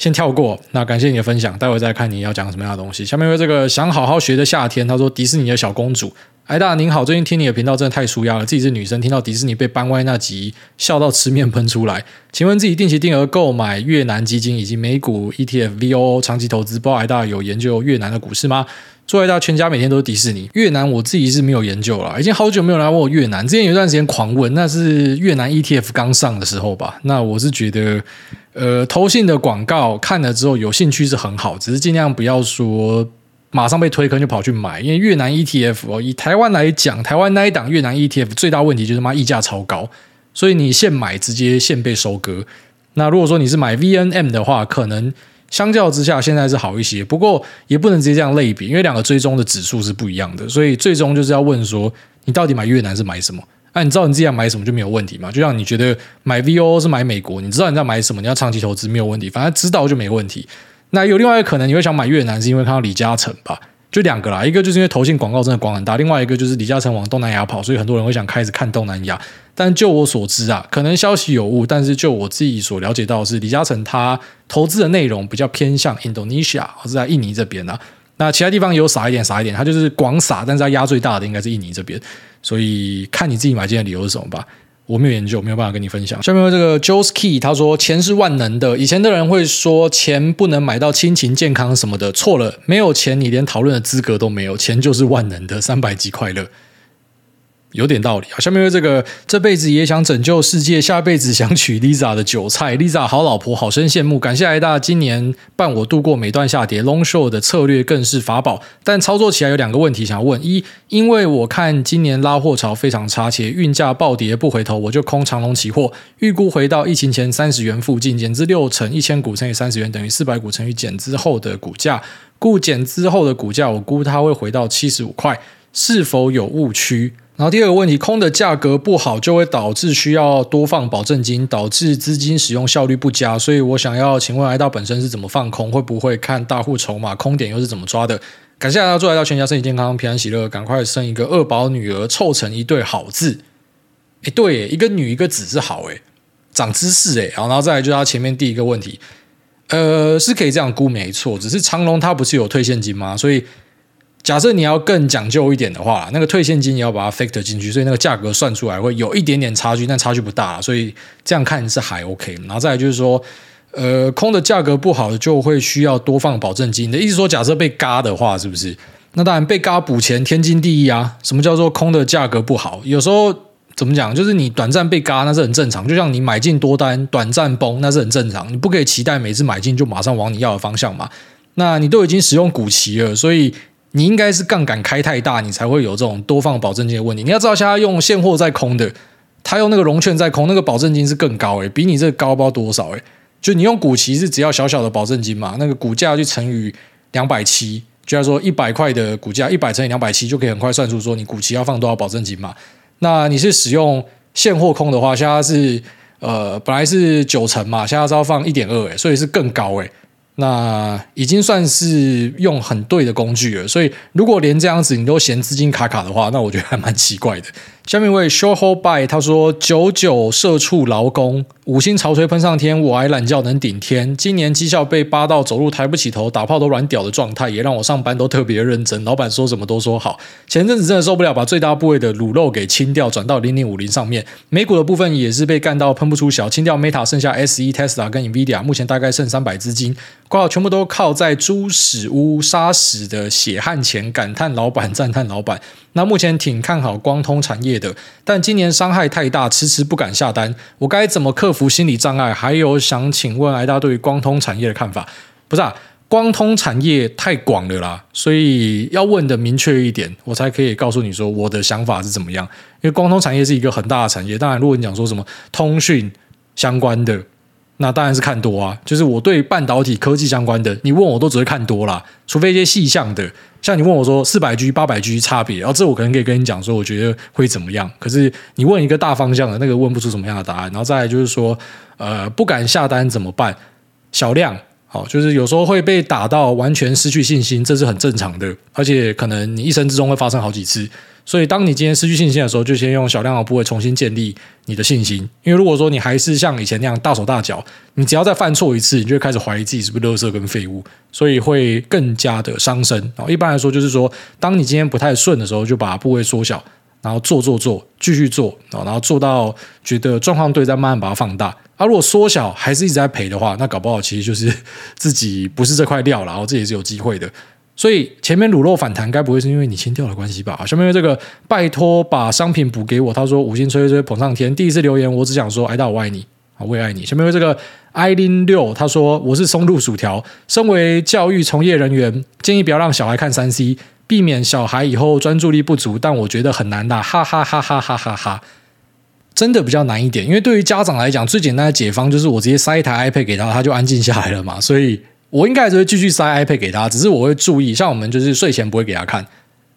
先跳过。那感谢你的分享，待会再看你要讲什么样的东西。下面为这个想好好学的夏天，他说迪士尼的小公主。艾大您好，最近听你的频道真的太舒压了。自己是女生，听到迪士尼被搬歪那集，笑到吃面喷出来。请问自己定期定额购买越南基金以及美股 ETF、VOO 长期投资，包艾大有研究越南的股市吗？祝艾大全家每天都是迪士尼。越南我自己是没有研究了，已经好久没有来问我越南。之前有一段时间狂问，那是越南 ETF 刚上的时候吧。那我是觉得，呃，投信的广告看了之后有兴趣是很好，只是尽量不要说。马上被推坑就跑去买，因为越南 ETF 哦，以台湾来讲，台湾那一档越南 ETF 最大问题就是妈溢价超高，所以你现买直接现被收割。那如果说你是买 VNM 的话，可能相较之下现在是好一些，不过也不能直接这样类比，因为两个追踪的指数是不一样的，所以最终就是要问说，你到底买越南是买什么？那、你知道你自己要买什么就没有问题嘛？就像你觉得买 VOO 是买美国，你知道你在买什么，你要长期投资没有问题，反正知道就没问题。那有另外一个可能，你会想买越南，是因为看到李嘉诚吧？就两个啦，一个就是因为投信广告真的广很大，另外一个就是李嘉诚往东南亚跑，所以很多人会想开始看东南亚。但就我所知啊，可能消息有误，但是就我自己所了解到是，李嘉诚他投资的内容比较偏向 Indonesia，或是在印尼这边啊。那其他地方有撒一点撒一点，他就是广撒，但是他压最大的应该是印尼这边。所以看你自己买进的理由是什么吧。我没有研究，没有办法跟你分享。下面这个 Joe's Key 他说：“钱是万能的。以前的人会说钱不能买到亲情、健康什么的，错了。没有钱，你连讨论的资格都没有。钱就是万能的，三百级快乐。”有点道理啊！下面这个这辈子也想拯救世界，下辈子想娶 Lisa 的韭菜，Lisa 好老婆，好生羡慕。感谢艾大今年伴我度过每段下跌，Long Short 的策略更是法宝。但操作起来有两个问题想要问：一，因为我看今年拉货潮非常差，且运价暴跌不回头，我就空长龙期货，预估回到疫情前三十元附近，减资六成，一千股乘以三十元等于四百股乘以减资后的股价，故减资后的股价我估它会回到七十五块，是否有误区？然后第二个问题，空的价格不好，就会导致需要多放保证金，导致资金使用效率不佳。所以我想要请问，艾大本身是怎么放空？会不会看大户筹码？空点又是怎么抓的？感谢大家，祝艾大全家身体健康，平安喜乐，赶快生一个二宝女儿，凑成一对好字。哎，对，一个女一个子是好，哎，长知识哎。然后再来就是他前面第一个问题，呃，是可以这样估没错，只是长荣它不是有退现金吗？所以。假设你要更讲究一点的话，那个退现金你要把它 factor 进去，所以那个价格算出来会有一点点差距，但差距不大，所以这样看是还 OK。然后再来就是说，呃，空的价格不好就会需要多放保证金。你的意思说，假设被嘎的话，是不是？那当然被嘎补钱天经地义啊。什么叫做空的价格不好？有时候怎么讲，就是你短暂被嘎那是很正常，就像你买进多单短暂崩那是很正常，你不可以期待每次买进就马上往你要的方向嘛。那你都已经使用股期了，所以。你应该是杠杆开太大，你才会有这种多放保证金的问题。你要知道，现在用现货在空的，他用那个融券在空，那个保证金是更高诶，比你这个高不知道多少诶。就你用股期是只要小小的保证金嘛，那个股价就乘以两百七，就要说一百块的股价，一百乘以两百七就可以很快算出说你股期要放多少保证金嘛。那你是使用现货空的话，现在是呃本来是九成嘛，现在是要放一点二诶，所以是更高诶。那已经算是用很对的工具了，所以如果连这样子你都嫌资金卡卡的话，那我觉得还蛮奇怪的。下面一位 Short Hold By 他说：“九九社畜劳工，五星潮吹喷上天，我挨懒觉能顶天。今年绩效被扒到走路抬不起头，打炮都软屌的状态，也让我上班都特别认真。老板说什么都说好。前阵子真的受不了，把最大部位的卤肉给清掉，转到零零五零上面。美股的部分也是被干到喷不出小，清掉 Meta，剩下 SE、Tesla 跟 Nvidia，目前大概剩三百资金，挂号全部都靠在猪屎屋杀屎的血汗钱。感叹老板，赞叹老板。那目前挺看好光通产业。”的，但今年伤害太大，迟迟不敢下单。我该怎么克服心理障碍？还有想请问艾大对于光通产业的看法？不是啊，光通产业太广了啦，所以要问的明确一点，我才可以告诉你说我的想法是怎么样。因为光通产业是一个很大的产业，当然如果你讲说什么通讯相关的。那当然是看多啊，就是我对半导体科技相关的，你问我都只会看多啦，除非一些细项的，像你问我说四百 G、八百 G 差别，然后这我可能可以跟你讲说，我觉得会怎么样。可是你问一个大方向的，那个问不出什么样的答案。然后再来就是说，呃，不敢下单怎么办？小量，好，就是有时候会被打到完全失去信心，这是很正常的，而且可能你一生之中会发生好几次。所以，当你今天失去信心的时候，就先用小量的部位重新建立你的信心。因为如果说你还是像以前那样大手大脚，你只要再犯错一次，你就会开始怀疑自己是不是垃圾跟废物，所以会更加的伤身。一般来说，就是说，当你今天不太顺的时候，就把部位缩小，然后做做做，继续做，然后做到觉得状况对，再慢慢把它放大。啊，如果缩小还是一直在赔的话，那搞不好其实就是自己不是这块料，然后这也是有机会的。所以前面卤肉反弹，该不会是因为你清掉的关系吧？下面这个拜托把商品补给我，他说五星吹吹捧上天。第一次留言，我只想说，爱大我爱你，我也爱你。下面这个艾琳六，他说我是松露薯条，身为教育从业人员，建议不要让小孩看三 C，避免小孩以后专注力不足。但我觉得很难的，哈哈哈哈哈哈哈，真的比较难一点。因为对于家长来讲，最简单的解方就是我直接塞一台 iPad 给他，他就安静下来了嘛。所以。我应该还是会继续塞 iPad 给他，只是我会注意，像我们就是睡前不会给他看，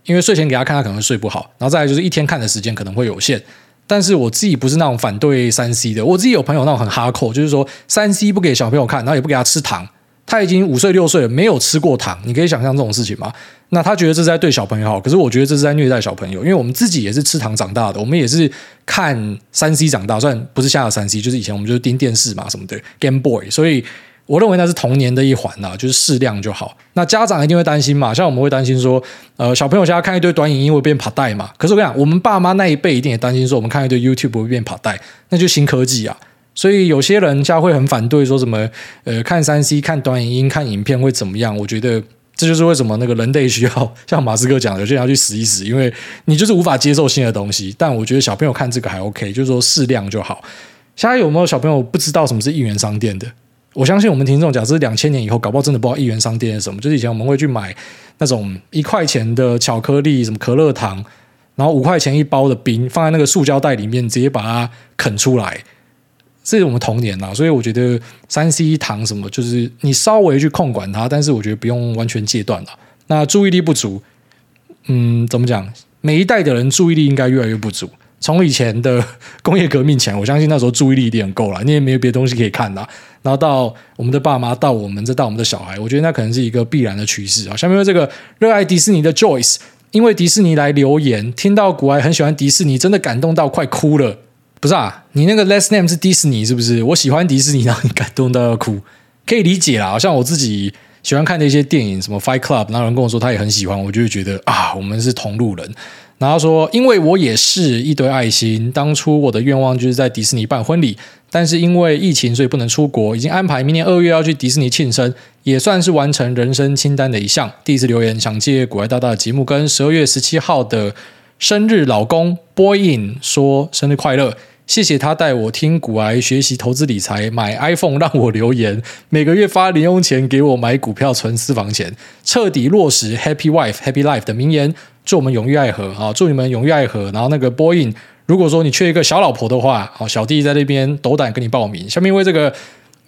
因为睡前给他看，他可能会睡不好。然后再来就是一天看的时间可能会有限。但是我自己不是那种反对三 C 的，我自己有朋友那种很哈扣，就是说三 C 不给小朋友看，然后也不给他吃糖。他已经五岁六岁了，没有吃过糖，你可以想象这种事情吗？那他觉得这是在对小朋友好，可是我觉得这是在虐待小朋友，因为我们自己也是吃糖长大的，我们也是看三 C 长大，虽然不是现在的三 C，就是以前我们就是盯电视嘛什么的 Game Boy，所以。我认为那是童年的一环呐，就是适量就好。那家长一定会担心嘛，像我们会担心说，呃，小朋友现在看一堆短影音会变爬带嘛。可是我跟你讲，我们爸妈那一辈一定也担心说，我们看一堆 YouTube 会变爬带，那就新科技啊。所以有些人现在会很反对说什么，呃，看三 C、看短影音、看影片会怎么样？我觉得这就是为什么那个人类需要 像马斯克讲的，有些人要去死一死，因为你就是无法接受新的东西。但我觉得小朋友看这个还 OK，就是说适量就好。现在有没有小朋友不知道什么是应援商店的？我相信我们听众，假设两千年以后，搞不好真的不知道一元商店是什么。就是以前我们会去买那种一块钱的巧克力，什么可乐糖，然后五块钱一包的冰，放在那个塑胶袋里面，直接把它啃出来。这是我们童年呐，所以我觉得三 C 糖什么，就是你稍微去控管它，但是我觉得不用完全戒断了。那注意力不足，嗯，怎么讲？每一代的人注意力应该越来越不足。从以前的工业革命前，我相信那时候注意力一定很够了，你也没有别的东西可以看的。然后到我们的爸妈，到我们，再到我们的小孩，我觉得那可能是一个必然的趋势啊。下面这个热爱迪士尼的 Joyce，因为迪士尼来留言，听到古埃很喜欢迪士尼，真的感动到快哭了。不是啊，你那个 last name 是迪士尼是不是？我喜欢迪士尼，让你感动到要哭，可以理解啦。像我自己喜欢看的一些电影，什么 Fight Club，然后人跟我说他也很喜欢，我就会觉得啊，我们是同路人。然后说，因为我也是一堆爱心，当初我的愿望就是在迪士尼办婚礼，但是因为疫情，所以不能出国，已经安排明年二月要去迪士尼庆生，也算是完成人生清单的一项。第一次留言，想借股癌大大的节目跟十二月十七号的生日老公 Boyin 说生日快乐。谢谢他带我听股癌学习投资理财，买 iPhone 让我留言，每个月发零用钱给我买股票存私房钱，彻底落实 Happy Wife Happy Life 的名言。祝我们永浴爱河啊！祝你们永浴爱河。然后那个 Boyin，如果说你缺一个小老婆的话，好，小弟在那边斗胆跟你报名。下面为这个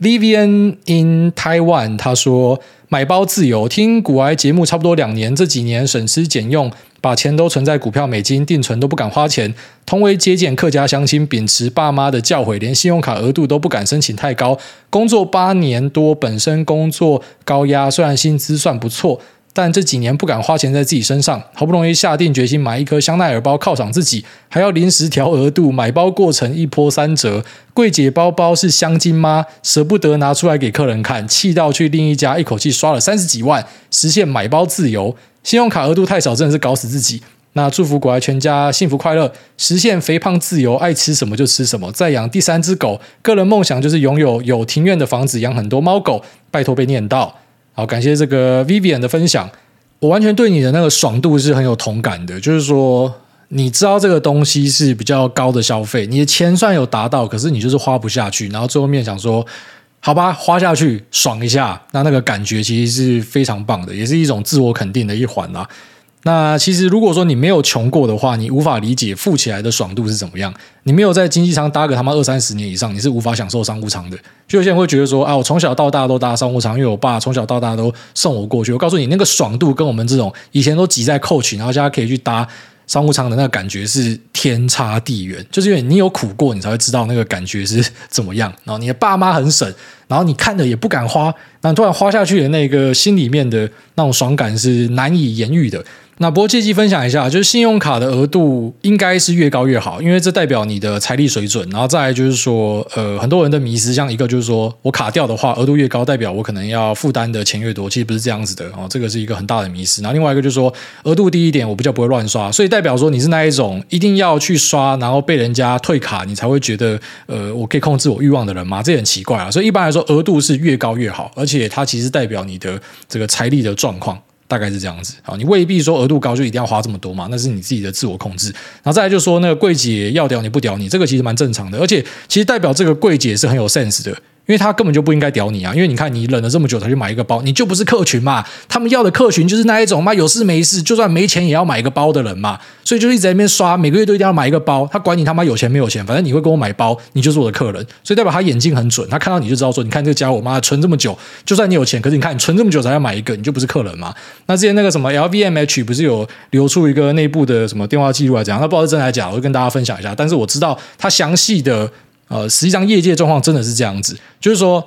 Vivian in Taiwan，他说买包自由，听古癌节目差不多两年，这几年省吃俭用。把钱都存在股票、美金定存都不敢花钱，同为节俭客家乡亲，秉持爸妈的教诲，连信用卡额度都不敢申请太高。工作八年多，本身工作高压，虽然薪资算不错，但这几年不敢花钱在自己身上。好不容易下定决心买一颗香奈儿包犒赏自己，还要临时调额度，买包过程一波三折。柜姐包包是香精吗？舍不得拿出来给客人看，气到去另一家一口气刷了三十几万，实现买包自由。信用卡额度太少，真的是搞死自己。那祝福国外全家幸福快乐，实现肥胖自由，爱吃什么就吃什么，再养第三只狗。个人梦想就是拥有有庭院的房子，养很多猫狗。拜托被念到，好，感谢这个 Vivian 的分享。我完全对你的那个爽度是很有同感的，就是说你知道这个东西是比较高的消费，你的钱算有达到，可是你就是花不下去，然后最后面想说。好吧，花下去爽一下，那那个感觉其实是非常棒的，也是一种自我肯定的一环啦。那其实如果说你没有穷过的话，你无法理解富起来的爽度是怎么样。你没有在经济舱搭个他妈二三十年以上，你是无法享受商务舱的。就有些人会觉得说啊，我从小到大都搭商务舱，因为我爸从小到大都送我过去。我告诉你，那个爽度跟我们这种以前都挤在 coach，然后现在可以去搭。商务舱的那个感觉是天差地远，就是因为你有苦过，你才会知道那个感觉是怎么样。然后你的爸妈很省，然后你看着也不敢花，那突然花下去的那个心里面的那种爽感是难以言喻的。那不过借机分享一下，就是信用卡的额度应该是越高越好，因为这代表你的财力水准。然后再来就是说，呃，很多人的迷思，像一个就是说我卡掉的话，额度越高，代表我可能要负担的钱越多，其实不是这样子的哦，这个是一个很大的迷思。然后另外一个就是说，额度低一点，我比较不会乱刷，所以代表说你是那一种一定要去刷，然后被人家退卡，你才会觉得呃，我可以控制我欲望的人吗？这很奇怪啊。所以一般来说，额度是越高越好，而且它其实代表你的这个财力的状况。大概是这样子啊，你未必说额度高就一定要花这么多嘛，那是你自己的自我控制。然后再来就说那个柜姐要屌你不屌你，这个其实蛮正常的，而且其实代表这个柜姐是很有 sense 的。因为他根本就不应该屌你啊！因为你看你忍了这么久才去买一个包，你就不是客群嘛。他们要的客群就是那一种嘛，有事没事就算没钱也要买一个包的人嘛。所以就一直在那边刷，每个月都一定要买一个包。他管你他妈有钱没有钱，反正你会跟我买包，你就是我的客人。所以代表他眼睛很准，他看到你就知道说，你看这个家伙妈存这么久，就算你有钱，可是你看你存这么久才要买一个，你就不是客人嘛。那之前那个什么 LVMH 不是有流出一个内部的什么电话记录来讲，那不知道是真还是假，我就跟大家分享一下。但是我知道他详细的呃，实际上业界状况真的是这样子，就是说。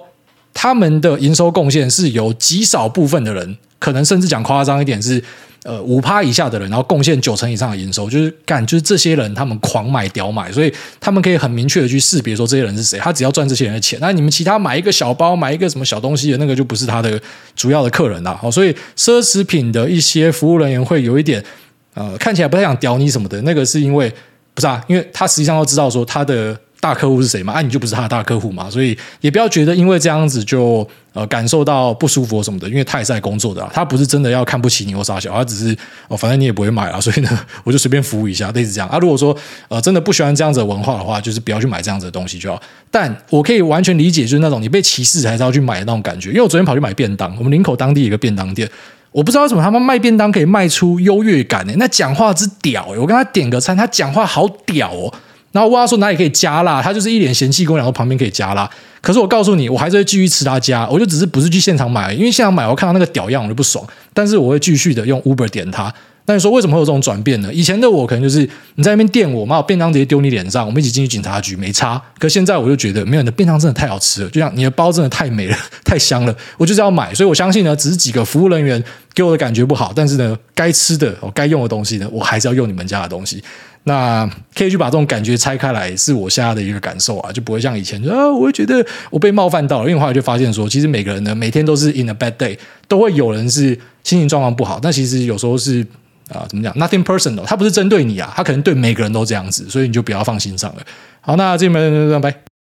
他们的营收贡献是由极少部分的人，可能甚至讲夸张一点是，呃五趴以下的人，然后贡献九成以上的营收，就是干就是这些人他们狂买屌买，所以他们可以很明确的去识别说这些人是谁，他只要赚这些人的钱。那你们其他买一个小包，买一个什么小东西的那个就不是他的主要的客人了。好，所以奢侈品的一些服务人员会有一点呃看起来不太想屌你什么的，那个是因为不是啊，因为他实际上都知道说他的。大客户是谁嘛？啊，你就不是他的大客户嘛，所以也不要觉得因为这样子就呃感受到不舒服什么的，因为他也是在工作的，他不是真的要看不起你或啥小，他只是哦，反正你也不会买了，所以呢，我就随便服务一下，类似这样啊。如果说呃真的不喜欢这样子的文化的话，就是不要去买这样子的东西就好。但我可以完全理解，就是那种你被歧视还是要去买的那种感觉。因为我昨天跑去买便当，我们林口当地有个便当店，我不知道为什么他们卖便当可以卖出优越感呢？那讲话之屌，我跟他点个餐，他讲话好屌哦。然后问他说哪里可以加辣，他就是一脸嫌弃跟我讲说旁边可以加辣。可是我告诉你，我还是会继续吃他家，我就只是不是去现场买，因为现场买我看到那个屌样我就不爽。但是我会继续的用 Uber 点他。那你说为什么会有这种转变呢？以前的我可能就是你在那边电我，妈，我便当直接丢你脸上，我们一起进去警察局没差。可现在我就觉得没有，你的便当真的太好吃了，就像你的包真的太美了，太香了，我就是要买。所以我相信呢，只是几个服务人员给我的感觉不好，但是呢，该吃的、该用的东西呢，我还是要用你们家的东西。那可以去把这种感觉拆开来，是我现在的一个感受啊，就不会像以前啊，我会觉得我被冒犯到了。因为后来就发现说，其实每个人呢，每天都是 in a bad day，都会有人是心情状况不好。但其实有时候是啊，怎么讲，nothing personal，他不是针对你啊，他可能对每个人都这样子，所以你就不要放心上了。好，那这边拜拜。